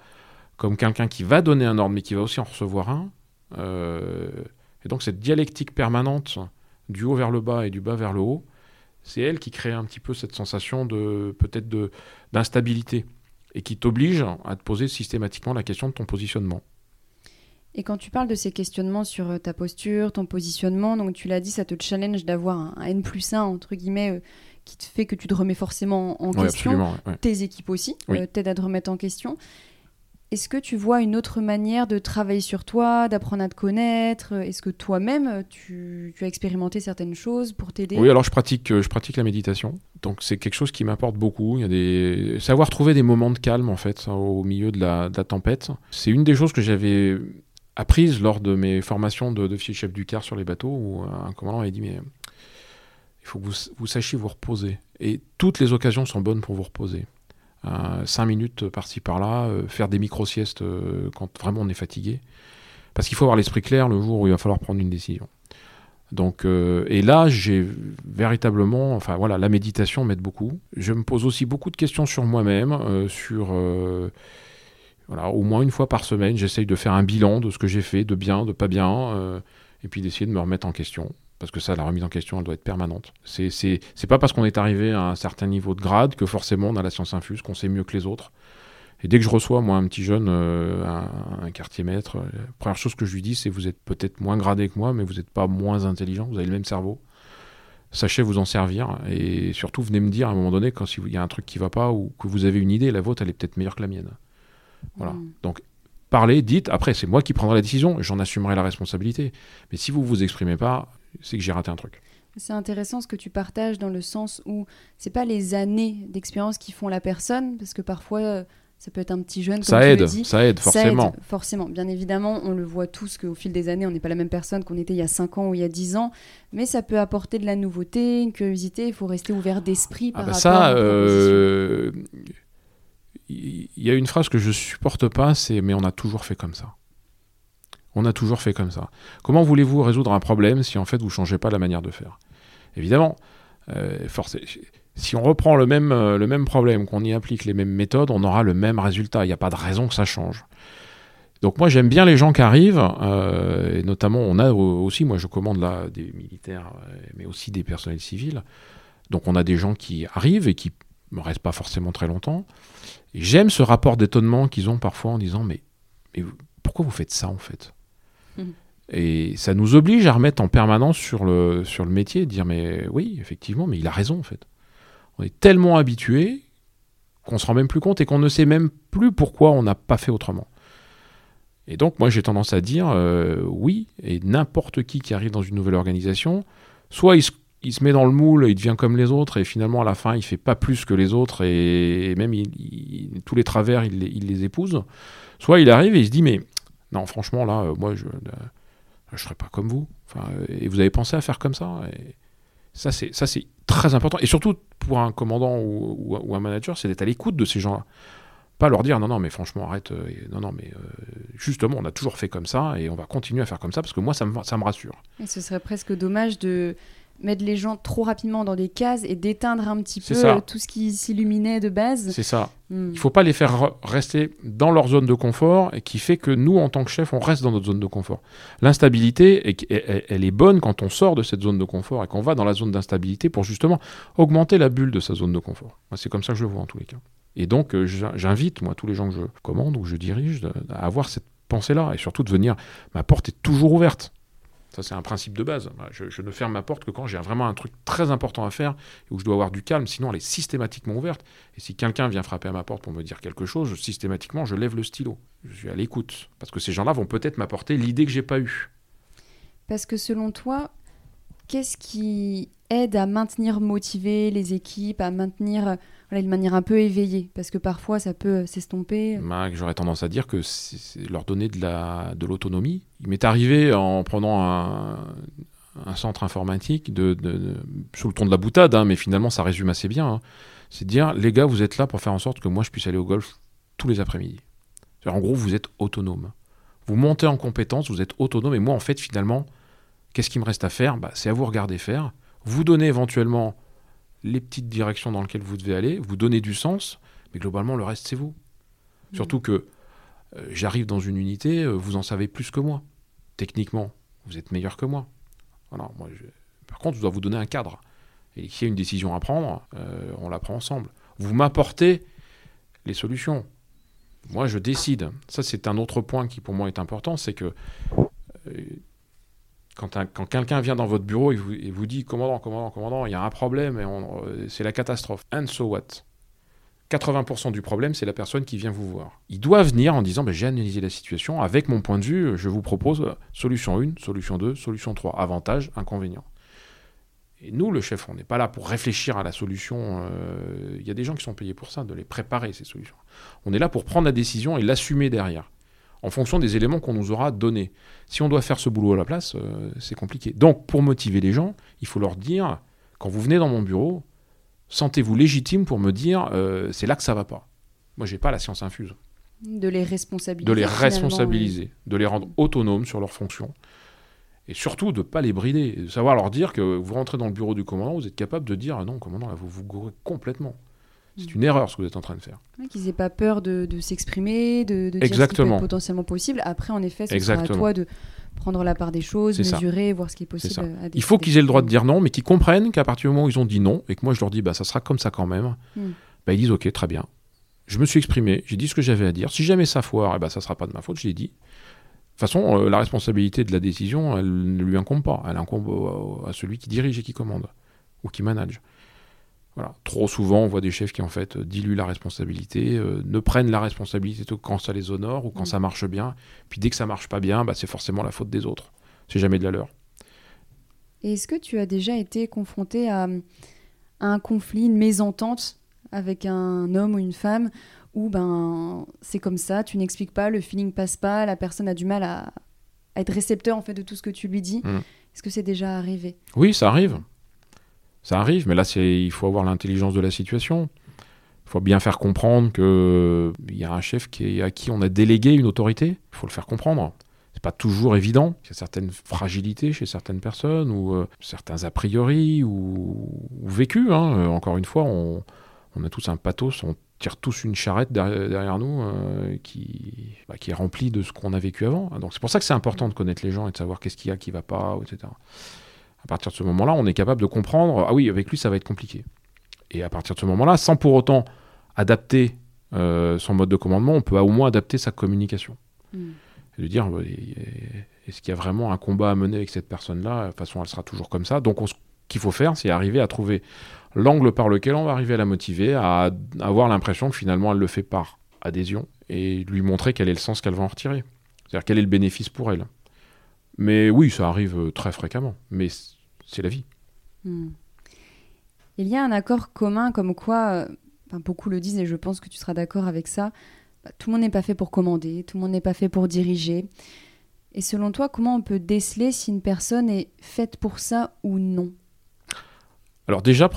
comme quelqu'un qui va donner un ordre, mais qui va aussi en recevoir un, euh, et donc cette dialectique permanente du haut vers le bas et du bas vers le haut, c'est elle qui crée un petit peu cette sensation de peut-être d'instabilité et qui t'oblige à te poser systématiquement la question de ton positionnement. Et quand tu parles de ces questionnements sur euh, ta posture, ton positionnement, donc tu l'as dit, ça te challenge d'avoir un, N plus 1, entre guillemets, euh, qui te fait que tu te remets forcément en question. Tes équipes aussi euh, t'aident à te remettre en question. Est-ce que tu vois une autre manière de travailler sur toi, d'apprendre à te connaître? Est-ce que toi-même, tu, as expérimenté certaines choses pour t'aider? Oui, alors je pratique, euh, je pratique la méditation. Donc c'est quelque chose qui m'apporte beaucoup. Il y a des... Savoir trouver des moments de calme, en fait, au milieu de la, tempête. C'est une des choses que j'avais apprises lors de mes formations de, de chef du car sur les bateaux, où un commandant avait dit, mais il faut que vous, sachiez vous reposer. Et toutes les occasions sont bonnes pour vous reposer. Euh, cinq minutes par-ci par-là, euh, faire des micro-siestes euh, quand vraiment on est fatigué. Parce qu'il faut avoir l'esprit clair le jour où il va falloir prendre une décision. Donc, et là, j'ai véritablement, enfin voilà, la méditation m'aide beaucoup. Je me pose aussi beaucoup de questions sur moi-même, sur, voilà, au moins une fois par semaine, j'essaye de faire un bilan de ce que j'ai fait, de bien, de pas bien, et puis d'essayer de me remettre en question parce que ça, la remise en question, elle doit être permanente. C'est, c'est, pas parce qu'on est arrivé à un certain niveau de grade que forcément on a la science infuse, qu'on sait mieux que les autres. Et dès que je reçois, moi, un petit jeune, euh, un, quartier maître, la première chose que je lui dis, c'est vous êtes peut-être moins gradé que moi, mais vous n'êtes pas moins intelligent, vous avez le même cerveau. Sachez vous en servir et surtout venez me dire à un moment donné quand il y a un truc qui va pas ou que vous avez une idée, la vôtre elle est peut-être meilleure que la mienne. Voilà. Mm. Donc parlez, dites. Après c'est moi qui prendrai la décision, j'en assumerai la responsabilité. Mais si vous vous exprimez pas, c'est que j'ai raté un truc. C'est intéressant ce que tu partages dans le sens où c'est pas les années d'expérience qui font la personne, parce que parfois euh, ça peut être un petit jeune. Comme ça aide, ça aide forcément. Ça aide, forcément, bien évidemment, on le voit tous qu'au fil des années, on n'est pas la même personne qu'on était il y a 5 ans ou il y a 10 ans, mais ça peut apporter de la nouveauté, une curiosité. Il faut rester ouvert d'esprit ah par bah rapport. Ça, euh, il y a une phrase que je supporte pas, c'est mais on a toujours fait comme ça. On a toujours fait comme ça. Comment voulez-vous résoudre un problème si en fait vous ne changez pas la manière de faire? Évidemment, euh, si on reprend le même, euh, le même problème, qu'on y applique les mêmes méthodes, on aura le même résultat. Il n'y a pas de raison que ça change. Donc moi j'aime bien les gens qui arrivent, euh, et notamment on a aussi, moi je commande là des militaires, mais aussi des personnels civils. Donc on a des gens qui arrivent et qui ne restent pas forcément très longtemps. J'aime ce rapport d'étonnement qu'ils ont parfois en disant mais pourquoi vous faites ça en fait? Et ça nous oblige à remettre en permanence sur le, sur le métier et dire mais oui, effectivement, mais il a raison en fait. On est tellement habitué qu'on se rend même plus compte et qu'on ne sait même plus pourquoi on n'a pas fait autrement. Et donc, moi, j'ai tendance à dire euh, oui, et n'importe qui qui arrive dans une nouvelle organisation, soit il se, met dans le moule, il devient comme les autres, et finalement, à la fin, il fait pas plus que les autres, et, même tous les travers, il, les épouse. Soit il arrive et il se dit, mais non, franchement, là, euh, moi, je ne serais pas comme vous. Enfin, et vous avez pensé à faire comme ça et Ça, c'est très important. Et surtout, pour un commandant ou, un manager, c'est d'être à l'écoute de ces gens-là. Pas leur dire non, non, mais franchement, arrête. Euh, non, non, mais euh, justement, on a toujours fait comme ça et on va continuer à faire comme ça parce que moi, ça me rassure. Et ce serait presque dommage de mettre les gens trop rapidement dans des cases et d'éteindre un petit peu euh, tout ce qui s'illuminait de base. C'est ça. Hmm. Il ne faut pas les faire rester dans leur zone de confort et qui fait que nous, en tant que chef, on reste dans notre zone de confort. L'instabilité, elle est bonne quand on sort de cette zone de confort et qu'on va dans la zone d'instabilité pour justement augmenter la bulle de sa zone de confort. C'est comme ça que je le vois en tous les cas. Et donc, euh, j'invite, moi, tous les gens que je commande ou je dirige, à avoir cette pensée-là et surtout de venir. Ma porte est toujours ouverte. Ça, c'est un principe de base. Je, ne ferme ma porte que quand j'ai vraiment un truc très important à faire et où je dois avoir du calme. Sinon, elle est systématiquement ouverte. Et si quelqu'un vient frapper à ma porte pour me dire quelque chose, systématiquement, je lève le stylo. Je suis à l'écoute. Parce que ces gens-là vont peut-être m'apporter l'idée que j'ai pas eue. Parce que selon toi, qu'est-ce qui aide à maintenir motivé les équipes, à maintenir voilà, une manière un peu éveillée Parce que parfois, ça peut s'estomper. Bah, j'aurais tendance à dire que c'est leur donner de l'autonomie. De Il m'est arrivé en prenant un, centre informatique de, de, sous le ton de la boutade, hein, mais finalement, ça résume assez bien. Hein. C'est de dire, les gars, vous êtes là pour faire en sorte que moi, je puisse aller au golf tous les après-midi. En gros, vous êtes autonome. Vous montez en compétence, vous êtes autonome, et moi, en fait, finalement, qu'est-ce qu'il me reste à faire? Bah, C'est à vous regarder faire, vous donner éventuellement les petites directions dans lesquelles vous devez aller, vous donner du sens, mais globalement, le reste, c'est vous. Mmh. Surtout que euh, j'arrive dans une unité, euh, vous en savez plus que moi. Techniquement, vous êtes meilleur que moi. Voilà, moi Par contre, je dois vous donner un cadre. Et s'il y a une décision à prendre, euh, on la prend ensemble. Vous m'apportez les solutions. Moi, je décide. Ça, c'est un autre point qui, pour moi, est important, c'est que quand, quelqu'un vient dans votre bureau et vous, dit commandant, commandant, commandant, il y a un problème et euh, c'est la catastrophe. And so what? 80% du problème, c'est la personne qui vient vous voir. Il doit venir en disant ben, J'ai analysé la situation, avec mon point de vue, je vous propose solution 1, solution 2, solution 3. Avantage, inconvénient. Et nous, le chef, on n'est pas là pour réfléchir à la solution. Euh, il y a des gens qui sont payés pour ça, de les préparer, ces solutions. On est là pour prendre la décision et l'assumer derrière en fonction des éléments qu'on nous aura donnés. Si on doit faire ce boulot à la place, euh, c'est compliqué. Donc, pour motiver les gens, il faut leur dire, quand vous venez dans mon bureau, sentez-vous légitime pour me dire, euh, c'est là que ça va pas. Moi, j'ai pas la science infuse. De les responsabiliser. De les responsabiliser, de les rendre autonomes sur leurs fonctions. Et surtout de ne pas les brider, de savoir leur dire que vous rentrez dans le bureau du commandant, vous êtes capable de dire ah non, commandant, là, vous vous gourrez complètement. C'est une erreur ce que vous êtes en train de faire. qu'ils n'aient pas peur de, s'exprimer, de, de dire ce qui est potentiellement possible. Après, en effet, c'est à toi de prendre la part des choses, mesurer, voir ce qui est possible. Il faut qu'ils aient le droit de dire non, mais qu'ils comprennent qu'à partir du moment où ils ont dit non, et que moi je leur dis bah ça sera comme ça quand même, hmm. bah, ils disent ok, très bien. Je me suis exprimé, j'ai dit ce que j'avais à dire. Si jamais ça foire, eh bah, ça sera pas de ma faute, je l'ai dit. De toute façon, euh, la responsabilité de la décision, elle ne lui incombe pas. Elle incombe à celui qui dirige et qui commande, ou qui manage. Trop souvent, on voit des chefs qui en fait diluent la responsabilité, euh, ne prennent la responsabilité que quand ça les honore ou quand mm. ça marche bien. Puis dès que ça marche pas bien, bah, c'est forcément la faute des autres. C'est jamais de la leur. Est-ce que tu as déjà été confronté à, un conflit, une mésentente avec un homme ou une femme où ben c'est comme ça, tu n'expliques pas, le feeling passe pas, la personne a du mal à, être récepteur en fait de tout ce que tu lui dis? Mm. Est-ce que c'est déjà arrivé? Oui, ça arrive. Ça arrive, mais là, il faut avoir l'intelligence de la situation. Il faut bien faire comprendre qu'il y a un chef à qui on a délégué une autorité. Il faut le faire comprendre. C'est pas toujours évident. Il y a certaines fragilités chez certaines personnes ou euh, certains a priori ou, vécus. Hein. Euh, encore une fois, on, a tous un pathos, on tire tous une charrette derrière, nous euh, qui, bah, qui est remplie de ce qu'on a vécu avant. Donc c'est pour ça que c'est important de connaître les gens et de savoir qu'est-ce qu'il y a qui va pas, etc. À partir de ce moment-là, on est capable de comprendre, ah oui, avec lui, ça va être compliqué. Et à partir de ce moment-là, sans pour autant adapter euh, son mode de commandement, on peut au moins adapter sa communication. Hmm. Et de dire, est-ce qu'il y a vraiment un combat à mener avec cette personne-là? De toute façon, elle sera toujours comme ça. Donc, ce qu'il faut faire, c'est arriver à trouver l'angle par lequel on va arriver à la motiver, à avoir l'impression que finalement, elle le fait par adhésion, et lui montrer quel est le sens qu'elle va en retirer. C'est-à-dire quel est le bénéfice pour elle. Mais oui, ça arrive euh, très fréquemment, mais c'est la vie. Hmm. Il y a un accord commun comme quoi, euh, beaucoup le disent et je pense que tu seras d'accord avec ça, bah, tout le monde n'est pas fait pour commander, tout le monde n'est pas fait pour diriger. Et selon toi, comment on peut déceler si une personne est faite pour ça ou non? Alors déjà,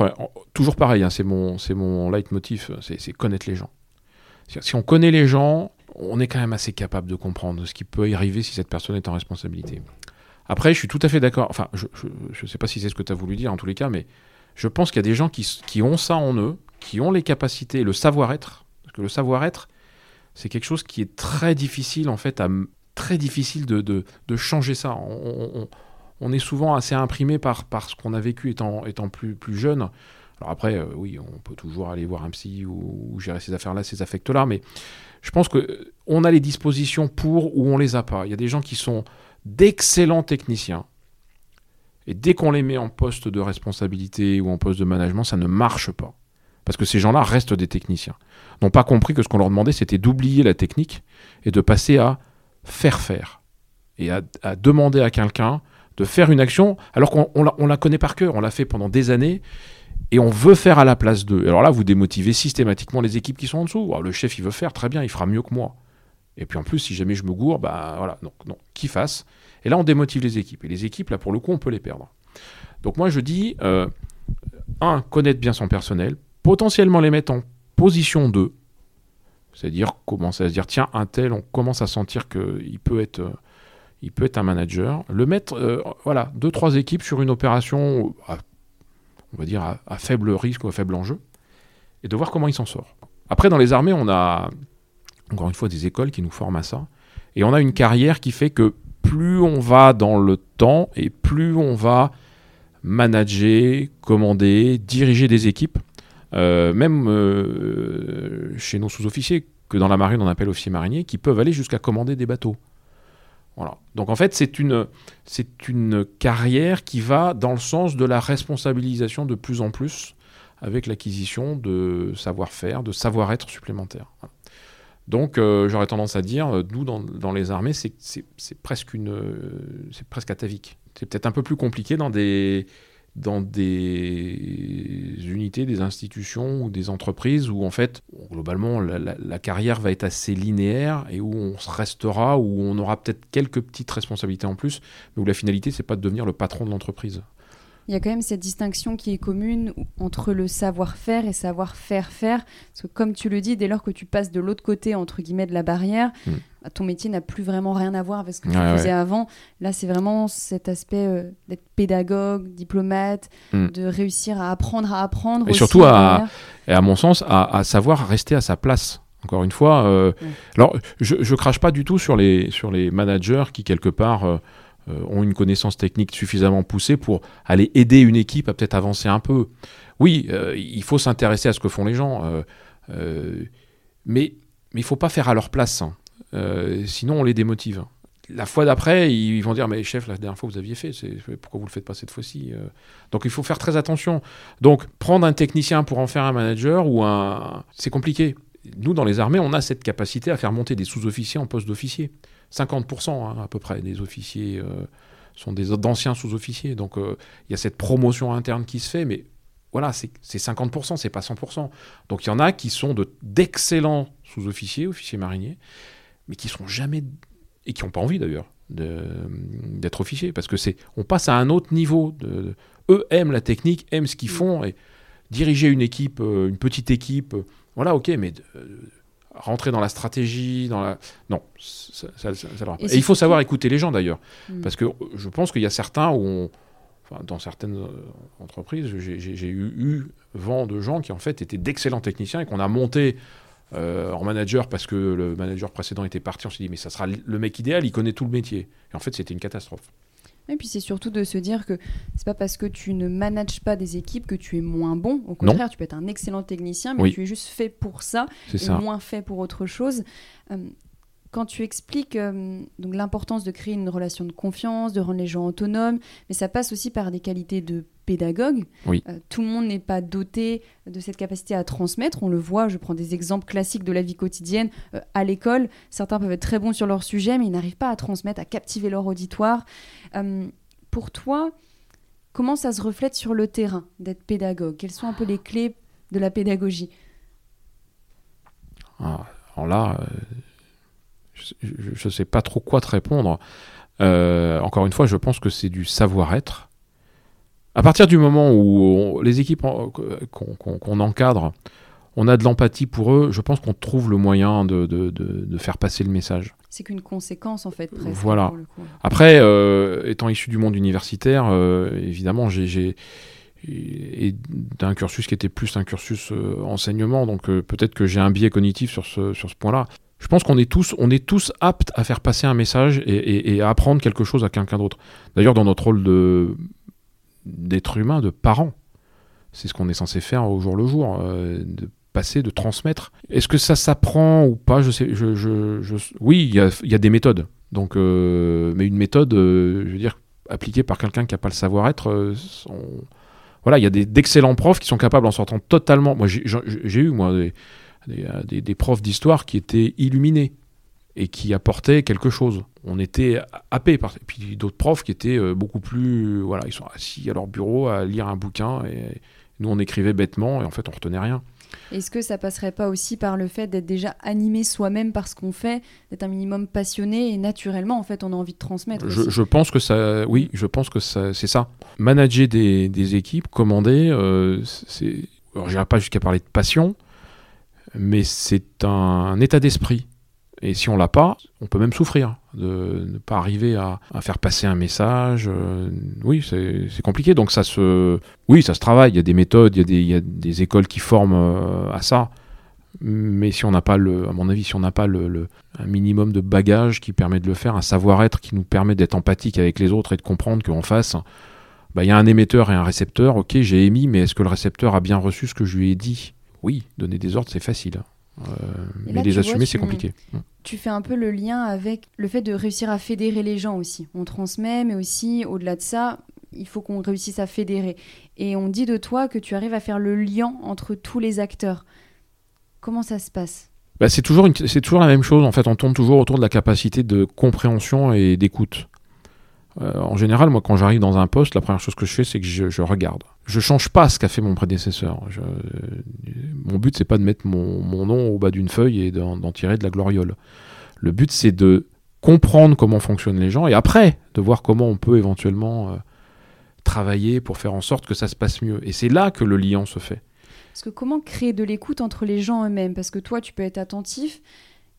toujours pareil, hein, c'est mon, mon leitmotiv, c'est connaître les gens. Si on connaît les gens, on est quand même assez capable de comprendre ce qui peut y arriver si cette personne est en responsabilité. Après, je suis tout à fait d'accord, enfin, je ne sais pas si c'est ce que tu as voulu dire en tous les cas, mais je pense qu'il y a des gens qui, qui ont ça en eux, qui ont les capacités, le savoir-être, parce que le savoir-être, c'est quelque chose qui est très difficile en fait à très difficile de, de, changer ça. On, on, est souvent assez imprimé par, par ce qu'on a vécu étant, étant plus, plus jeune. Alors après, euh, oui, on peut toujours aller voir un psy ou, gérer ces affaires-là, ces affects-là, mais je pense qu'on euh, a les dispositions pour ou on les a pas. Il y a des gens qui sont d'excellents techniciens, et dès qu'on les met en poste de responsabilité ou en poste de management, ça ne marche pas. Parce que ces gens-là restent des techniciens. N'ont pas compris que ce qu'on leur demandait, c'était d'oublier la technique et de passer à faire faire. Et à, demander à quelqu'un de faire une action alors qu'on la, connaît par cœur, on l'a fait pendant des années et on veut faire à la place d'eux. Alors là, vous démotivez systématiquement les équipes qui sont en dessous. le chef, il veut faire très bien, il fera mieux que moi. Et puis en plus, si jamais je me gourre, bah voilà, donc qui fasse. Et là, on démotive les équipes. Et les équipes, là, pour le coup, on peut les perdre. Donc moi, je dis, euh, un, connaître bien son personnel, potentiellement les mettre en position 2, c'est-à-dire commencer à se dire, tiens, un tel, on commence à sentir qu'il peut être... Euh, il peut être un manager, le mettre, euh, voilà, deux, trois équipes sur une opération on va dire, à, faible risque ou à faible enjeu, et de voir comment il s'en sort. Après, dans les armées, on a, encore une fois, des écoles qui nous forment à ça, et on a une carrière qui fait que plus on va dans le temps, et plus on va manager, commander, diriger des équipes, euh, même euh, chez nos sous-officiers, que dans la marine on appelle officiers mariniers, qui peuvent aller jusqu'à commander des bateaux. Donc en fait, c'est une, c'est une carrière qui va dans le sens de la responsabilisation de plus en plus avec l'acquisition de savoir-faire, de savoir-être supplémentaire. Donc euh, j'aurais tendance à dire, euh, nous dans, les armées, c'est, presque une, c'est presque atavique. C'est peut-être un peu plus compliqué dans des, dans des unités, des institutions ou des entreprises où en fait, globalement, la, carrière va être assez linéaire et où on restera, où on aura peut-être quelques petites responsabilités en plus, mais où la finalité, c'est pas de devenir le patron de l'entreprise il y a quand même cette distinction qui est commune entre le savoir-faire et savoir-faire faire. Parce que comme tu le dis, dès lors que tu passes de l'autre côté, entre guillemets, de la barrière, hmm. bah, ton métier n'a plus vraiment rien à voir avec ce que tu faisais avant. Là, c'est vraiment cet aspect euh, d'être pédagogue, diplomate, hmm. de réussir à apprendre à apprendre. Et surtout, à, et à mon sens, à, savoir rester à sa place. Encore une fois, euh, alors je, je crache pas du tout sur les, sur les managers qui, quelque part, euh, euh, ont une connaissance technique suffisamment poussée pour aller aider une équipe à peut-être avancer un peu. Oui, euh, il faut s'intéresser à ce que font les gens, euh, mais il ne faut pas faire à leur place, hein. sinon on les démotive. La fois d'après, ils vont dire mais chef, la dernière fois vous aviez fait, pourquoi vous le faites pas cette fois-ci Donc il faut faire très attention. Donc prendre un technicien pour en faire un manager ou un, c'est compliqué. Nous dans les armées, on a cette capacité à faire monter des sous-officiers en poste d'officier. 50% hein, à peu près des officiers euh, sont des d'anciens sous-officiers. Donc euh, il y a cette promotion interne qui se fait, mais voilà, c'est 50%, c'est pas 100%. Donc il y en a qui sont d'excellents sous-officiers, officiers mariniers, mais qui seront jamais et qui n'ont pas envie d'ailleurs d'être officiers parce que c'est on passe à un autre niveau. De, eux aiment la technique, aiment ce qu'ils font et diriger une équipe, euh, une petite équipe, voilà, ok, mais rentrer dans la stratégie, dans la... Non, ça, ça, Et, il faut savoir écouter les gens d'ailleurs. Hmm. Parce que je pense qu'il y a certains où Enfin, dans certaines euh, entreprises, j'ai eu, eu, vent de gens qui en fait étaient d'excellents techniciens et qu'on a monté euh, en manager parce que le manager précédent était parti. On s'est dit mais ça sera le mec idéal, il connaît tout le métier. Et en fait, c'était une catastrophe. Et puis c'est surtout de se dire que c'est pas parce que tu ne manages pas des équipes que tu es moins bon. Au contraire, tu peux être un excellent technicien, mais tu es juste fait pour ça et moins fait pour autre chose. Euh, quand tu expliques euh, l'importance de créer une relation de confiance, de rendre les gens autonomes, mais ça passe aussi par des qualités de pédagogue. Oui. Euh, tout le monde n'est pas doté de cette capacité à transmettre. On le voit, je prends des exemples classiques de la vie quotidienne. Euh, à l'école, certains peuvent être très bons sur leur sujet, mais ils n'arrivent pas à transmettre, à captiver leur auditoire. Pour toi, comment ça se reflète sur le terrain d'être pédagogue? Quelles sont un peu les clés de la pédagogie? Ah, Alors là, je ne sais pas trop quoi te répondre. encore une fois, je pense que c'est du savoir-être à partir du moment où les équipes qu'on encadre, on a de l'empathie pour eux, je pense qu'on trouve le moyen de, faire passer le message. C'est qu'une conséquence en fait. Presque, voilà. Après, euh, étant issu du monde universitaire, euh, évidemment, j'ai d'un cursus qui était plus un cursus euh, enseignement, donc peut-être que j'ai un biais cognitif sur ce, sur ce point-là. Je pense qu'on est tous, on est tous aptes à faire passer un message et à apprendre quelque chose à quelqu'un d'autre. D'ailleurs, dans notre rôle d'être humain, de parents. C'est ce qu'on est censé faire au jour le jour, euh, de passer, de transmettre. Est-ce que ça s'apprend ou pas? Je sais. Je, Oui, il y a, des méthodes. Donc, euh, mais une méthode, euh, je veux dire, appliquée par quelqu'un qui n'a pas le savoir-être, voilà, il y a d'excellents profs qui sont capables en sortant totalement. Moi, j'ai eu moi des, des profs d'histoire qui étaient illuminés et qui apportaient quelque chose. On était happé par. Et puis d'autres profs qui étaient euh, beaucoup plus. Voilà, ils sont assis à leur bureau à lire un bouquin et nous on écrivait bêtement et en fait on retenait rien. Est-ce que ça passerait pas aussi par le fait d'être déjà animé soi-même par ce qu'on fait, d'être un minimum passionné et naturellement en fait on a envie de transmettre je, pense que ça, oui, je pense que c'est ça. Manager des, équipes, commander, euh, c'est, j'irai pas jusqu'à parler de passion, mais c'est un état d'esprit. Et si on l'a pas, on peut même souffrir de ne pas arriver à, faire passer un message. Euh, oui, c'est compliqué. Donc ça se, oui, ça se travaille. Il y a des méthodes, il y a des, écoles qui forment euh, à ça. Mais si on n'a pas le, à mon avis, si on n'a pas le, minimum de bagage qui permet de le faire, un savoir-être qui nous permet d'être empathique avec les autres et de comprendre qu'en face, bah, il y a un émetteur et un récepteur. Ok, j'ai émis, mais est-ce que le récepteur a bien reçu ce que je lui ai dit? Oui, donner des ordres, c'est facile. Euh, mais les assumer, c'est compliqué. Mm. Tu fais un peu le lien avec le fait de réussir à fédérer les gens aussi. On transmet, mais aussi, au-delà de ça, il faut qu'on réussisse à fédérer. Et on dit de toi que tu arrives à faire le lien entre tous les acteurs. Comment ça se passe? Bah, c'est toujours, toujours la même chose. En fait, on tourne toujours autour de la capacité de compréhension et d'écoute. Euh, en général, moi, quand j'arrive dans un poste, la première chose que je fais, c'est que je, regarde. Je change pas ce qu'a fait mon prédécesseur. Je, mon but, c'est pas de mettre mon, nom au bas d'une feuille et d'en tirer de la gloriole. Le but, c'est de comprendre comment fonctionnent les gens et après, de voir comment on peut éventuellement euh, travailler pour faire en sorte que ça se passe mieux. Et c'est là que le lien se fait. Parce que comment créer de l'écoute entre les gens eux-mêmes? Parce que toi, tu peux être attentif,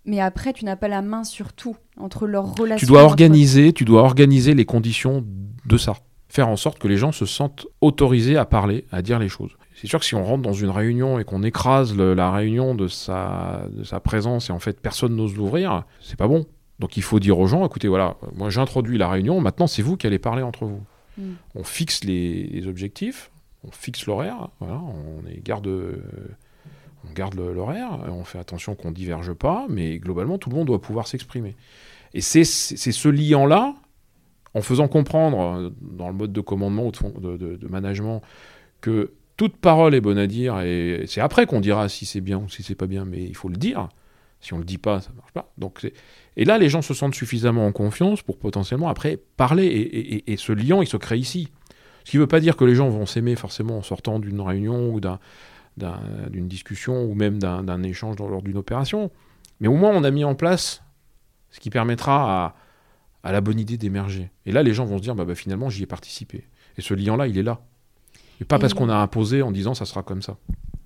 mais après tu n'as pas la main sur tout entre leurs relations. Tu dois organiser, tu dois organiser les conditions de ça, faire en sorte que les gens se sentent autorisés à parler, à dire les choses. C'est sûr que si on rentre dans une réunion et qu'on écrase la réunion de sa, de sa présence et en fait personne n'ose l'ouvrir, c'est pas bon. Donc il faut dire aux gens, écoutez, voilà, moi j'introduis la réunion, maintenant c'est vous qui allez parler entre vous. Hmm. On fixe les, objectifs, on fixe l'horaire, voilà, on est garde on garde l'horaire, on fait attention qu'on ne diverge pas, mais globalement, tout le monde doit pouvoir s'exprimer. Et c'est ce lien-là, en faisant comprendre euh, dans le mode de commandement ou de, management que toute parole est bonne à dire, et c'est après qu'on dira si c'est bien ou si c'est pas bien, mais il faut le dire. Si on le dit pas, ça marche pas. Donc et là, les gens se sentent suffisamment en confiance pour potentiellement après parler, et, et ce lien, il se crée ici. Ce qui ne veut pas dire que les gens vont s'aimer forcément en sortant d'une réunion ou d'un d'une discussion ou même d'un échange lors d'une opération. Mais au moins, on a mis en place ce qui permettra à, la bonne idée d'émerger. Et là, les gens vont se dire, bah, bah finalement, j'y ai participé. Et ce lien-là, il est là. Et pas parce qu'on a imposé en disant, ça sera comme ça.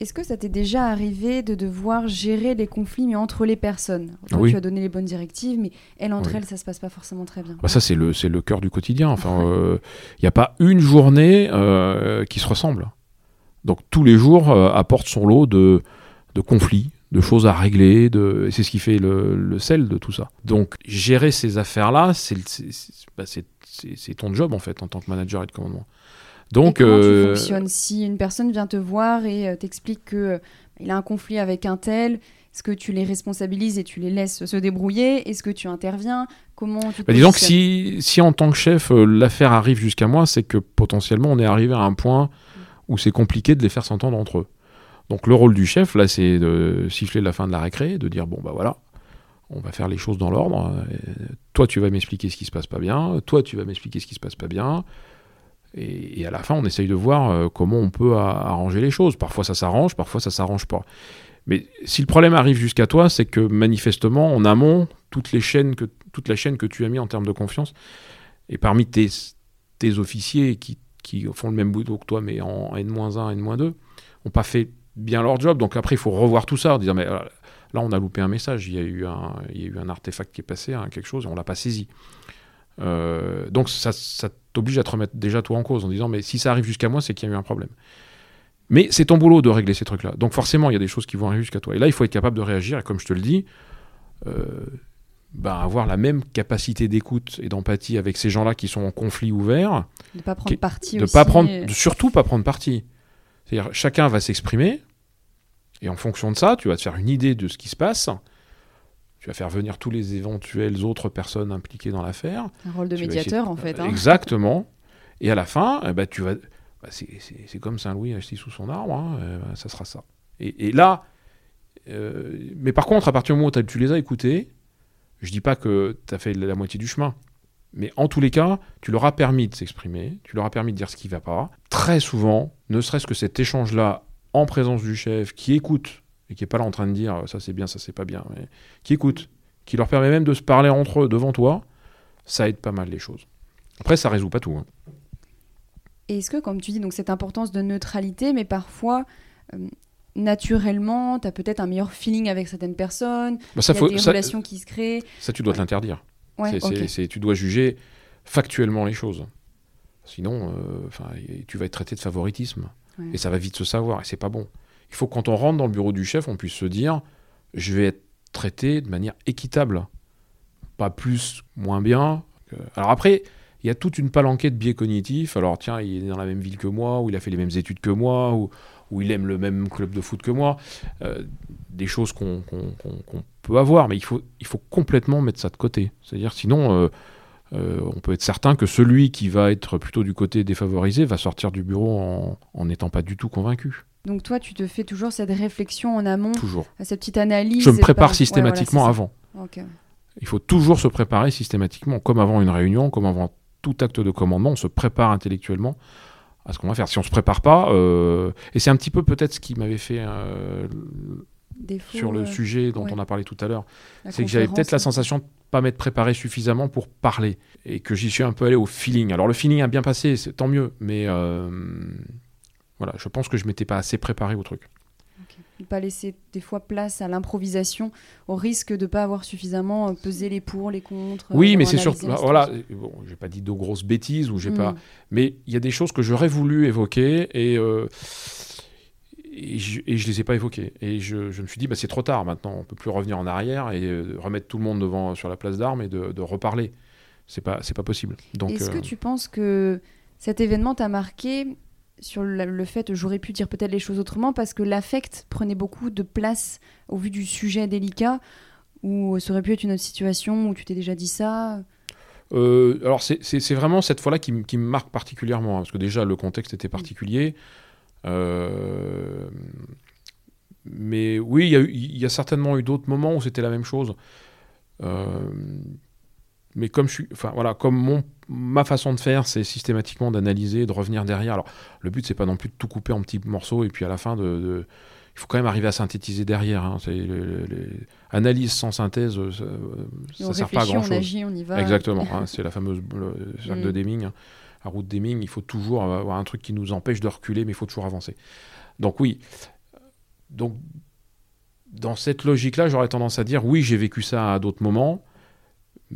Est-ce que ça t'est déjà arrivé de devoir gérer les conflits mais entre les personnes? Tu as donné les bonnes directives, mais elles entre elles, ça se passe pas forcément très bien. Bah ça, c'est le, le cœur du quotidien. Enfin, il euh, n'y a pas une journée euh, qui se ressemble. Donc tous les jours euh, apporte son lot de, conflits, de choses à régler, de... c'est ce qui fait le, sel de tout ça. Donc gérer ces affaires-là, bah, c'est ton job en fait en tant que manager et de commandement. Donc, et comment tu euh, fonctionnes Si une personne vient te voir et euh, t'explique que il a un conflit avec un tel, Est-ce que tu les responsabilises et tu les laisses se débrouiller? Est-ce que tu interviens? Comment tu bah, Disons que si, si en tant que chef, euh, l'affaire arrive jusqu'à moi, c'est que potentiellement on est arrivé à un point où c'est compliqué de les faire s'entendre entre eux. Donc le rôle du chef, là, c'est de siffler la fin de la récré, de dire, bon, bah voilà, on va faire les choses dans l'ordre. Toi, tu vas m'expliquer ce qui se passe pas bien. Toi, tu vas m'expliquer ce qui se passe pas bien. Et, à la fin, on essaye de voir euh, comment on peut arranger les choses. Parfois, ça s'arrange, parfois, ça s'arrange pas. Mais si le problème arrive jusqu'à toi, c'est que manifestement, en amont, toutes les chaînes que, toute la chaîne que tu as mis en termes de confiance, et parmi tes, tes officiers qui, qui, font le même boulot que toi, mais en N-1, N-2, n'ont pas fait bien leur job. Donc après, il faut revoir tout ça, dire mais euh, là, on a loupé un message, il y a eu un, il y a eu un artefact qui est passé, hein, quelque chose, et on l'a pas saisi. Euh, donc ça, ça t'oblige à te remettre déjà toi en cause en disant mais si ça arrive jusqu'à moi, c'est qu'il y a eu un problème. Mais c'est ton boulot de régler ces trucs-là. Donc forcément, il y a des choses qui vont arriver jusqu'à toi. Et là, il faut être capable de réagir. Et comme je te le dis, euh, ben, avoir la même capacité d'écoute et d'empathie avec ces gens-là qui sont en conflit ouvert. De ne pas prendre parti de Pas prendre, de surtout pas prendre parti. C'est-à-dire, chacun va s'exprimer. Et en fonction de ça, tu vas te faire une idée de ce qui se passe. Tu vas faire venir tous les éventuelles autres personnes impliquées dans l'affaire. Un rôle de médiateur, en fait. Hein. Exactement. Et à la fin, eh ben, tu vas bah, c'est comme Saint-Louis assis sous son arbre, hein, euh, bah, ça sera ça. Et, là, euh, mais par contre, à partir du moment où tu les as écoutés, je dis pas que tu as fait la moitié du chemin, mais en tous les cas, tu leur as permis de s'exprimer, tu leur as permis de dire ce qui va pas. Très souvent, ne serait-ce que cet échange-là en présence du chef, qui écoute, et qui est pas là en train de dire ça c'est bien, ça c'est pas bien, mais qui écoute, qui leur permet même de se parler entre eux devant toi, ça aide pas mal les choses. Après, ça résout pas tout. Hein. Et est-ce que, comme tu dis, donc cette importance de neutralité, mais parfois, euh, naturellement, tu as peut-être un meilleur feeling avec certaines personnes, bah, ça il y a des relations qui se créent. Ça, tu dois te l'interdire. tu dois juger factuellement les choses. Sinon, euh, tu vas être traité de favoritisme. Et ça va vite se savoir, et c'est pas bon. Il faut que quand on rentre dans le bureau du chef, on puisse se dire, je vais être traité de manière équitable. Pas plus, moins bien. Alors après, il y a toute une palanquée de biais cognitifs. Alors, tiens, il est dans la même ville que moi, ou il a fait les mêmes études que moi, ou, il aime le même club de foot que moi. Euh, des choses qu'on peut avoir, mais il faut, il faut complètement mettre ça de côté. C'est-à-dire, sinon, euh, euh, on peut être certain que celui qui va être plutôt du côté défavorisé va sortir du bureau en n'étant pas du tout convaincu. Donc toi, tu te fais toujours cette réflexion en amont, toujours. cette petite analyse. Je me prépare systématiquement avant. Il faut toujours se préparer systématiquement, comme avant une réunion, comme avant tout acte de commandement, on se prépare intellectuellement à ce qu'on va faire. Si on se prépare pas, euh, et c'est un petit peu peut-être ce qui m'avait fait euh, sur le euh, sujet dont on a parlé tout à l'heure, c'est que j'avais peut-être la sensation de pas m'être préparé suffisamment pour parler et que j'y suis un peu allé au feeling. Alors le feeling a bien passé, c'est tant mieux, mais voilà, je pense que je m'étais pas assez préparé au truc ne pas laisser des fois place à l'improvisation, au risque de ne pas avoir suffisamment euh, pesé les pour, les contre. Oui, mais c'est surtout. Voilà, bon, j'ai pas dit de grosses bêtises ou j'ai pas. Mm. Mais il y a des choses que j'aurais voulu évoquer et. Euh, et je, je les ai pas évoquées. Et je, je me suis dit, bah, c'est trop tard maintenant, on peut plus revenir en arrière et euh, remettre tout le monde devant sur la place d'armes et de, de reparler. C'est pas, c'est pas possible. Est-ce que tu penses que cet événement t'a marqué sur le, fait, j'aurais pu dire peut-être les choses autrement, parce que l'affect prenait beaucoup de place au vu du sujet délicat, ou ça aurait pu être une autre situation où tu t'es déjà dit ça? Euh, alors c'est vraiment cette fois-là qui, me marque particulièrement, hein, parce que déjà le contexte était particulier. Euh, mais oui, il y, a certainement eu d'autres moments où c'était la même chose. Euh, mais comme je suis, enfin voilà, comme mon, ma façon de faire, c'est systématiquement d'analyser, de revenir derrière. Alors, le but, c'est pas non plus de tout couper en petits morceaux et puis à la fin de, il faut quand même arriver à synthétiser derrière. Hein. Analyse sans synthèse, euh, ça, ne sert pas à grand chose. On agit, on y va. Exactement. Hein. <laughs> c'est la fameuse cercle de mm. Deming, la route Deming. Il faut toujours avoir un truc qui nous empêche de reculer, mais il faut toujours avancer. Donc oui. Donc dans cette logique-là, j'aurais tendance à dire oui, j'ai vécu ça à d'autres moments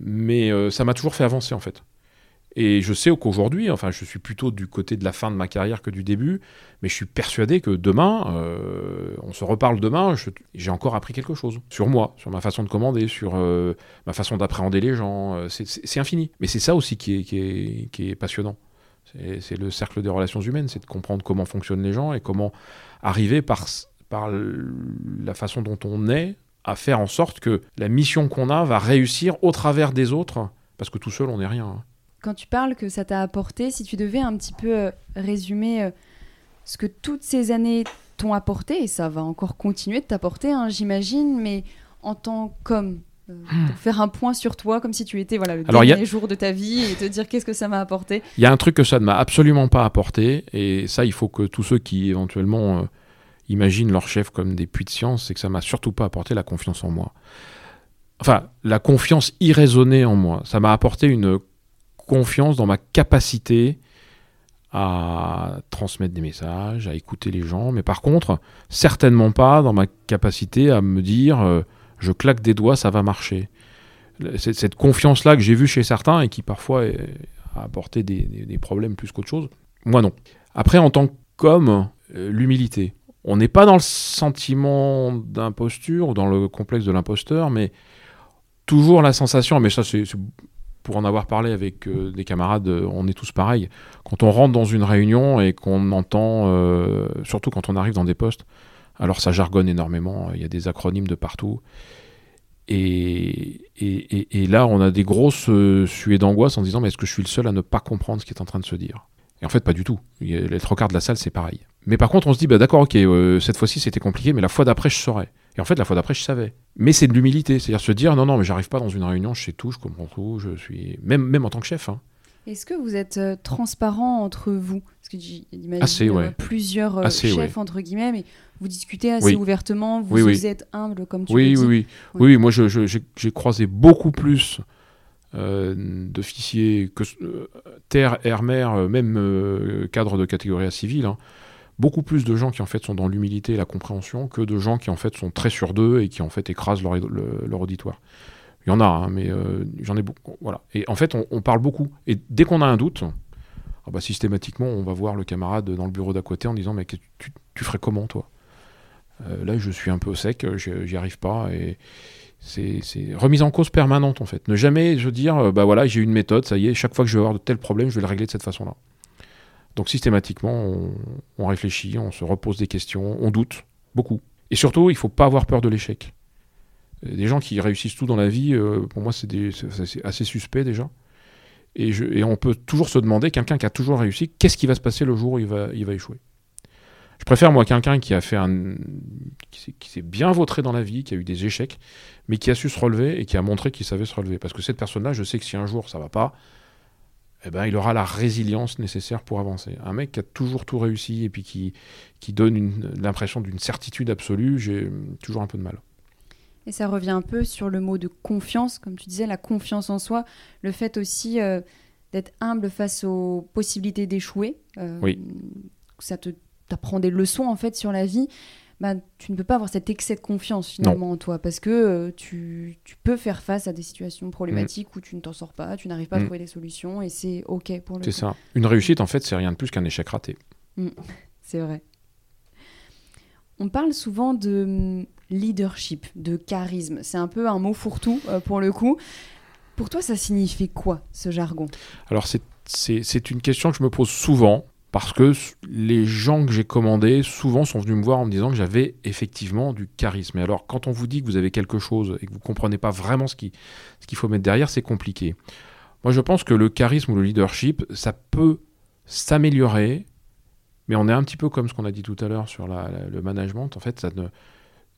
mais euh, ça m'a toujours fait avancer en fait. Et je sais qu'aujourd'hui, enfin, je suis plutôt du côté de la fin de ma carrière que du début, mais je suis persuadé que demain, euh, on se reparle demain, j'ai encore appris quelque chose sur moi, sur ma façon de commander, sur euh, ma façon d'appréhender les gens. C'est infini. Mais c'est ça aussi qui est, passionnant. C'est le cercle des relations humaines, c'est de comprendre comment fonctionnent les gens et comment arriver par, par la façon dont on est à faire en sorte que la mission qu'on a va réussir au travers des autres, parce que tout seul, on n'est rien. Quand tu parles que ça t'a apporté, si tu devais un petit peu euh, résumer euh, ce que toutes ces années t'ont apporté, et ça va encore continuer de t'apporter, hein, j'imagine, mais en tant qu'homme, euh, pour faire un point sur toi, comme si tu étais voilà, le Hmm. Alors, a- dernier jour de ta vie, et te dire qu'est-ce que ça m'a apporté. Il y a un truc que ça ne m'a absolument pas apporté, et ça, il faut que tous ceux qui éventuellement euh, imaginent leur chef comme des puits de science, c'est que ça m'a surtout pas apporté la confiance en moi. Enfin, la confiance irraisonnée en moi. Ça m'a apporté une confiance dans ma capacité à transmettre des messages, à écouter les gens, mais par contre, certainement pas dans ma capacité à me dire euh, je claque des doigts, ça va marcher. Cette confiance-là que j'ai vue chez certains et qui parfois a apporté des, problèmes plus qu'autre chose. Moi non. Après, en tant qu'homme, euh, l'humilité. On n'est pas dans le sentiment d'imposture ou dans le complexe de l'imposteur, mais toujours la sensation, mais ça c'est- pour en avoir parlé avec euh, des camarades, euh, on est tous pareils. Quand on rentre dans une réunion et qu'on entend, euh, surtout quand on arrive dans des postes, alors ça jargonne énormément, il y a des acronymes de partout. Et, et, et- là, on a des grosses suées d'angoisse en disant Mais est-ce que je suis le seul à ne pas comprendre ce qui est en train de se dire? Et en fait, pas du tout. Les trois quarts de la salle, c'est pareil. Mais par contre, on se dit bah, D'accord, ok, cette fois-ci c'était compliqué, mais la fois d'après, je saurais. Et en fait, la fois d'après, je savais. Mais c'est de l'humilité, c'est-à-dire se dire Non, non, mais j'arrive pas dans une réunion, je sais tout, je comprends tout, je suis. Même, même en tant que chef. hein. Est-ce que vous êtes euh, transparent entre vous? Parce que j'imagine ouais. plusieurs euh, Assez, chefs, entre guillemets, mais vous discutez assez Oui. ouvertement, vous, Oui, oui. vous êtes humble, comme tu Oui, le oui, dis. oui, Oui. oui. moi, j'ai croisé beaucoup plus euh, d'officiers que terre, air, mer, même euh, cadre de catégorie A civile. hein. Beaucoup plus de gens qui en fait sont dans l'humilité et la compréhension que de gens qui en fait sont très sur d'eux et qui en fait écrasent leur, le- leur auditoire. Il y en a, hein, mais euh, j'en ai beaucoup. Voilà. Et en fait, on, parle beaucoup. Et dès qu'on a un doute, ah bah, systématiquement, on va voir le camarade dans le bureau d'à côté en disant Mais tu, ferais comment, toi? Euh, Là, je suis un peu sec, j'y arrive pas. Et c'est remise en cause permanente, en fait. Ne jamais se dire Bah voilà, j'ai une méthode, ça y est, chaque fois que je vais avoir de tels problèmes, je vais le régler de cette façon-là. Donc, systématiquement, on, réfléchit, on se repose des questions, on doute, beaucoup. Et surtout, il faut pas avoir peur de l'échec. Euh, Des gens qui réussissent tout dans la vie, euh, pour moi, c'est assez suspect déjà. Et, on peut toujours se demander, quelqu'un qui a toujours réussi, qu'est-ce qui va se passer le jour où il va, échouer? Je préfère, moi, quelqu'un qui a fait un. qui s'est- bien vautré dans la vie, qui a eu des échecs, mais qui a su se relever et qui a montré qu'il savait se relever. Parce que cette personne-là, je sais que si un jour ça va pas, eh ben, il aura la résilience nécessaire pour avancer. Un mec qui a toujours tout réussi et puis qui, qui donne l'impression d'une certitude absolue, j'ai toujours un peu de mal. Et ça revient un peu sur le mot de confiance, comme tu disais, la confiance en soi, le fait aussi euh, d'être humble face aux possibilités d'échouer. euh, Oui. Ça te t'apprend des leçons en fait sur la vie. Bah, tu ne peux pas avoir cet excès de confiance finalement en toi parce que euh, tu, tu peux faire face à des situations problématiques où tu ne t'en sors pas, tu n'arrives pas à Mm. trouver des solutions et c'est ok pour le C'est ça. Une réussite, en fait, c'est rien de plus qu'un échec raté. <laughs> C'est vrai. On parle souvent de hum, leadership, de charisme. C'est un peu un mot fourre-tout euh, pour le coup. Pour toi, ça signifie quoi, ce jargon? Alors, c'est- c'est c'est une question que je me pose souvent, parce que les gens que j'ai commandés, souvent, sont venus me voir en me disant que j'avais effectivement du charisme. Et alors, quand on vous dit que vous avez quelque chose et que vous ne comprenez pas vraiment ce qui- ce qu'il faut mettre derrière, c'est compliqué. Moi, je pense que le charisme ou le leadership, ça peut s'améliorer, mais on est un petit peu comme ce qu'on a dit tout à l'heure sur le management. En fait,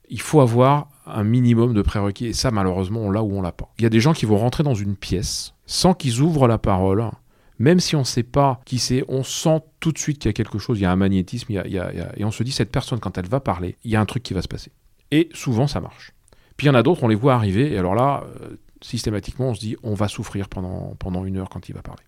il faut avoir un minimum de prérequis. Et ça, malheureusement, on l'a ou on l'a pas. Il y a des gens qui vont rentrer dans une pièce sans qu'ils ouvrent la parole. Même si on ne sait pas qui c'est, on sent tout de suite qu'il y a quelque chose, il y a un magnétisme, et on se dit, cette personne, quand elle va parler, il y a un truc qui va se passer. Et souvent, ça marche. Puis il y en a d'autres, on les voit arriver, et alors là, euh, systématiquement, on se dit, on va souffrir pendant, pendant une heure quand il va parler.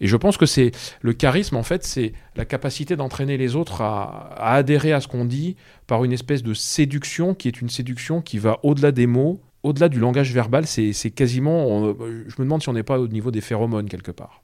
Et je pense que c'est le charisme, en fait, c'est la capacité d'entraîner les autres à, adhérer à ce qu'on dit par une espèce de séduction qui est une séduction qui va au-delà des mots, au-delà du langage verbal. C'est quasiment. je me demande si on n'est pas au niveau des phéromones quelque part.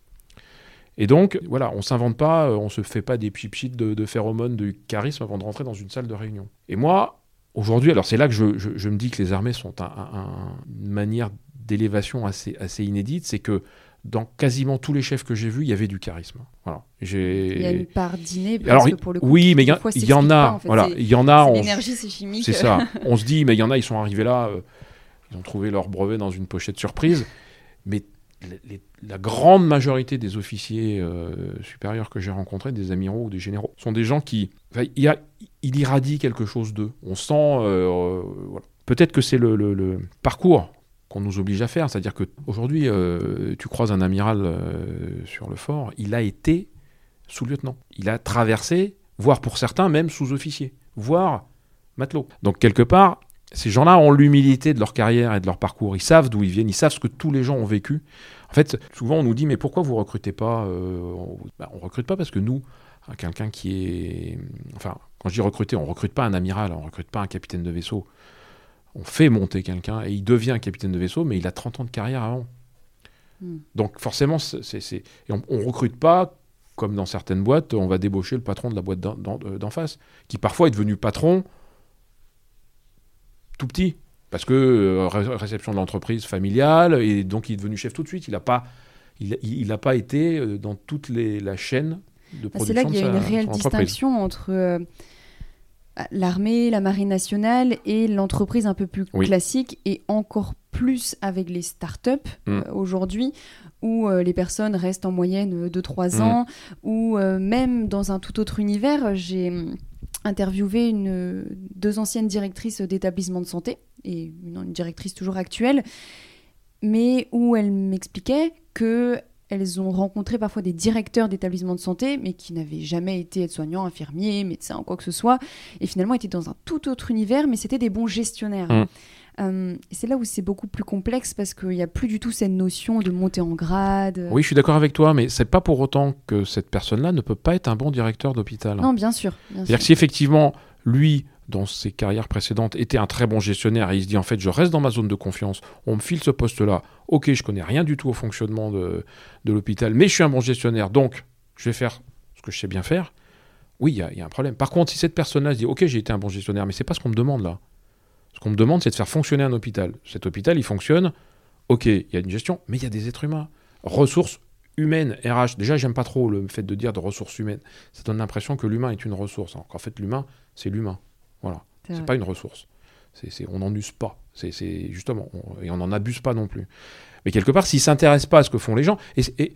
Et donc, voilà, on s'invente pas, euh, on se fait pas des pchit de, de phéromones, de charisme avant de rentrer dans une salle de réunion. Et moi, aujourd'hui, alors c'est là que je, je- je me dis que les armées sont un- un- un- une manière d'élévation assez, assez inédite, c'est que dans quasiment tous les chefs que j'ai vus, il y avait du charisme. Voilà. Il y a une part dîner, Alors, pour le coup. Oui, mais il y, en a. voilà, il y en a. L'énergie, c'est chimique. C'est ça. <laughs> on se dit, mais il y en a, ils sont arrivés là, euh, ils ont trouvé leur brevet dans une pochette surprise. Mais la grande majorité des officiers euh, supérieurs que j'ai rencontrés, des amiraux ou des généraux, sont des gens qui. il, y a, il irradie quelque chose d'eux. On sent. Euh, voilà. Peut-être que c'est le, parcours qu'on nous oblige à faire. C'est-à-dire qu'aujourd'hui, euh, tu croises un amiral euh, sur le fort, il a été sous-lieutenant. Il a traversé, voire pour certains même sous-officier, voire matelot. Donc quelque part, ces gens-là ont l'humilité de leur carrière et de leur parcours. Ils savent d'où ils viennent, ils savent ce que tous les gens ont vécu. En fait, souvent on nous dit mais pourquoi vous recrutez pas euh, On ne bah, recrute pas parce que nous, quelqu'un qui est, enfin, quand je dis recruter, on recrute pas un amiral, on recrute pas un capitaine de vaisseau on fait monter quelqu'un et il devient capitaine de vaisseau, mais il a 30 ans de carrière avant. Hmm. Donc forcément, c'est, on ne recrute pas, comme dans certaines boîtes, on va débaucher le patron de la boîte d'en, face, qui parfois est devenu patron tout petit, parce que euh, réception de l'entreprise familiale, et donc il est devenu chef tout de suite. Il n'a pas, il, pas été euh, dans toute les, la chaîne de production. Ah, c'est là qu'il y a une réelle distinction entre l'armée, la marine nationale et l'entreprise un peu plus classique et encore plus avec les startups up mm. euh, aujourd'hui où euh, les personnes restent en moyenne 2-3 mm. ans ou euh, même dans un tout autre univers. J'ai hum, interviewé une, deux anciennes directrices d'établissements de santé et une directrice toujours actuelle mais où elles m'expliquaient que elles ont rencontré parfois des directeurs d'établissements de santé, mais qui n'avaient jamais été aides-soignants, infirmiers, médecins, quoi que ce soit, et finalement étaient dans un tout autre univers, mais c'était des bons gestionnaires. Mmh. Euh, c'est là où c'est beaucoup plus complexe parce qu'il n'y a plus du tout cette notion de monter en grade. Oui, je suis d'accord avec toi, mais c'est pas pour autant que cette personne-là ne peut pas être un bon directeur d'hôpital. Non, bien sûr. C'est-à-dire que si effectivement, lui, dans ses carrières précédentes, était un très bon gestionnaire et il se dit en fait je reste dans ma zone de confiance, on me file ce poste-là, ok je connais rien du tout au fonctionnement de, l'hôpital, mais je suis un bon gestionnaire, donc je vais faire ce que je sais bien faire, oui il y, a un problème. Par contre si cette personne-là se dit ok j'ai été un bon gestionnaire, mais c'est pas ce qu'on me demande là. Ce qu'on me demande c'est de faire fonctionner un hôpital. Cet hôpital il fonctionne, ok il y a une gestion, mais il y a des êtres humains. Ressources humaines, RH, déjà j'aime pas trop le fait de dire de ressources humaines. Ça donne l'impression que l'humain est une ressource. En fait l'humain c'est l'humain. Voilà. C'est pas une ressource. On n'en use pas. C'est, justement, et on n'en abuse pas non plus. Mais quelque part, s'il s'intéresse pas à ce que font les gens, et, et,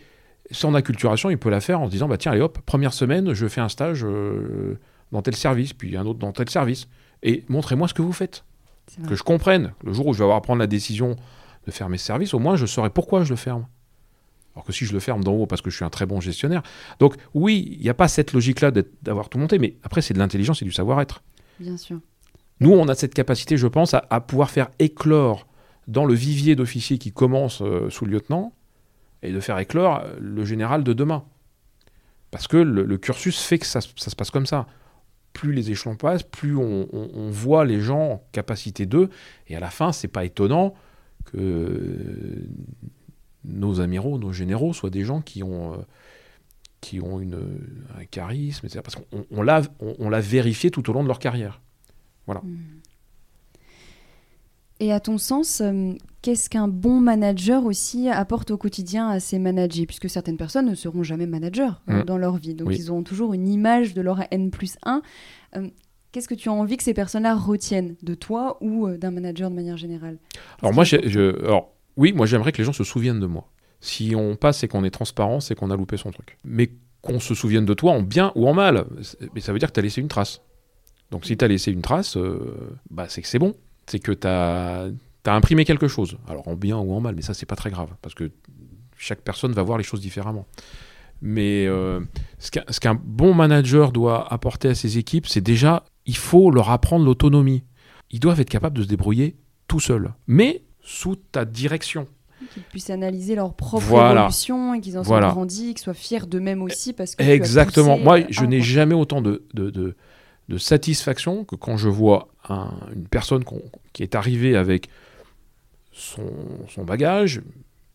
son acculturation, il peut la faire en se disant, bah tiens, allez hop, première semaine, je fais un stage euh, dans tel service, puis un autre dans tel service, et montrez-moi ce que vous faites, que je comprenne. Le jour où je vais avoir à prendre la décision de fermer ce service, au moins je saurai pourquoi je le ferme. Alors que si je le ferme d'en haut parce que je suis un très bon gestionnaire. Donc oui, il n'y a pas cette logique-là d'avoir tout monté, mais après c'est de l'intelligence et du savoir-être. Bien sûr. Nous, on a cette capacité, je pense, à, pouvoir faire éclore dans le vivier d'officiers qui commence euh, sous lieutenant et de faire éclore euh, le général de demain. Parce que le, cursus fait que ça, se passe comme ça. Plus les échelons passent, plus on, voit les gens en capacité d'eux. Et à la fin, c'est pas étonnant que nos amiraux, nos généraux soient des gens qui ont, euh, qui ont une, un charisme, etc. Parce qu'on on, l'a on, vérifié tout au long de leur carrière. Voilà. Hmm. Et à ton sens, euh, qu'est-ce qu'un bon manager aussi apporte au quotidien à ses managers? Puisque certaines personnes ne seront jamais managers euh, hmm. dans leur vie. Donc ils auront toujours une image de leur N plus 1. Euh, qu'est-ce que tu as envie que ces personnes-là retiennent de toi ou d'un manager de manière générale? Alors moi, je, alors, oui, moi j'aimerais que les gens se souviennent de moi. Si on passe et qu'on est transparent, c'est qu'on a loupé son truc. Mais qu'on se souvienne de toi en bien ou en mal, mais ça veut dire que tu as laissé une trace. Donc si tu as laissé une trace, euh, bah, c'est que c'est bon. C'est que tu as, imprimé quelque chose. Alors en bien ou en mal, mais ça c'est pas très grave, parce que chaque personne va voir les choses différemment. Mais euh, ce qu'un bon manager doit apporter à ses équipes, c'est déjà, il faut leur apprendre l'autonomie. Ils doivent être capables de se débrouiller tout seuls, mais sous ta direction. Qu'ils puissent analyser leur propre évolution et qu'ils en soient grandis, qu'ils soient fiers d'eux-mêmes aussi. Parce que Exactement. Moi, je n'ai jamais autant de, de de satisfaction que quand je vois une personne qui est arrivée avec son, bagage,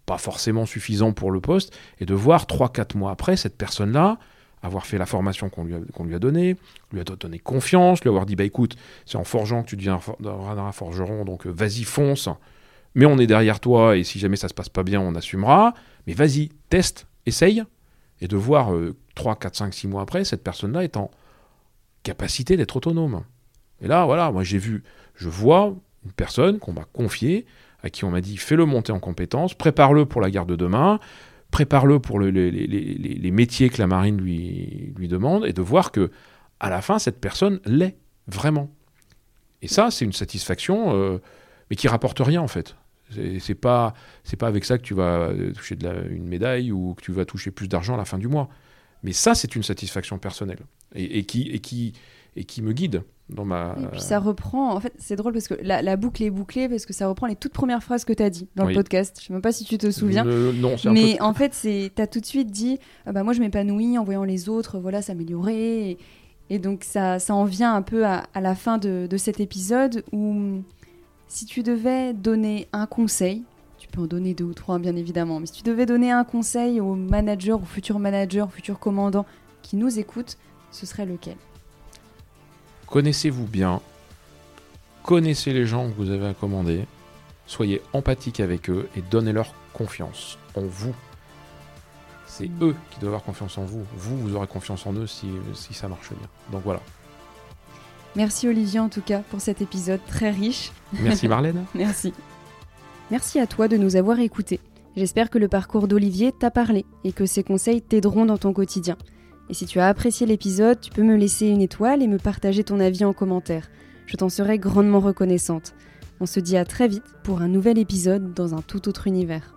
pas forcément suffisant pour le poste, et de voir 3-4 mois après cette personne-là avoir fait la formation qu'on lui, a, lui a donnée, lui a donné confiance, lui avoir dit bah écoute, c'est en forgeant que tu deviendras un forgeron, donc euh, vas-y fonce, mais on est derrière toi et si jamais ça se passe pas bien, on assumera. Mais vas-y, teste, essaye, et de voir 3, 4, 5, 6 mois après, cette personne-là est en capacité d'être autonome. Et là, voilà, moi j'ai vu, je vois une personne qu'on m'a confiée, à qui on m'a dit fais-le monter en compétences, prépare-le pour la guerre de demain, prépare-le pour les, métiers que la marine lui, lui demande, et de voir que à la fin, cette personne l'est vraiment. Et ça, c'est une satisfaction, euh, mais qui rapporte rien en fait. C'est pas, c'est pas avec ça que tu vas toucher de une médaille ou que tu vas toucher plus d'argent à la fin du mois. Mais ça, c'est une satisfaction personnelle et, qui, et, qui, et qui me guide dans ma. Et puis ça reprend. En fait, c'est drôle parce que la, boucle est bouclée parce que ça reprend les toutes premières phrases que tu as dit dans le podcast. Je sais même pas si tu te souviens. non, Mais en fait, tu as tout de suite dit ah bah, Moi, je m'épanouis en voyant les autres voilà, s'améliorer. Et, et, donc, ça, ça en vient un peu à, à la fin de, de cet épisode où si tu devais donner un conseil, tu peux en donner deux ou trois bien évidemment, mais si tu devais donner un conseil aux managers, aux futurs managers, aux futurs commandants qui nous écoutent, ce serait lequel? Connaissez-vous bien, connaissez les gens que vous avez à commander, soyez empathique avec eux et donnez-leur confiance en vous. C'est mm. eux qui doivent avoir confiance en vous. Vous, vous aurez confiance en eux si, si ça marche bien. Donc voilà. Merci Olivier en tout cas pour cet épisode très riche. Merci Marlène. <laughs> Merci. Merci à toi de nous avoir écoutés. J'espère que le parcours d'Olivier t'a parlé et que ses conseils t'aideront dans ton quotidien. Et si tu as apprécié l'épisode, tu peux me laisser une étoile et me partager ton avis en commentaire. Je t'en serai grandement reconnaissante. On se dit à très vite pour un nouvel épisode dans un tout autre univers.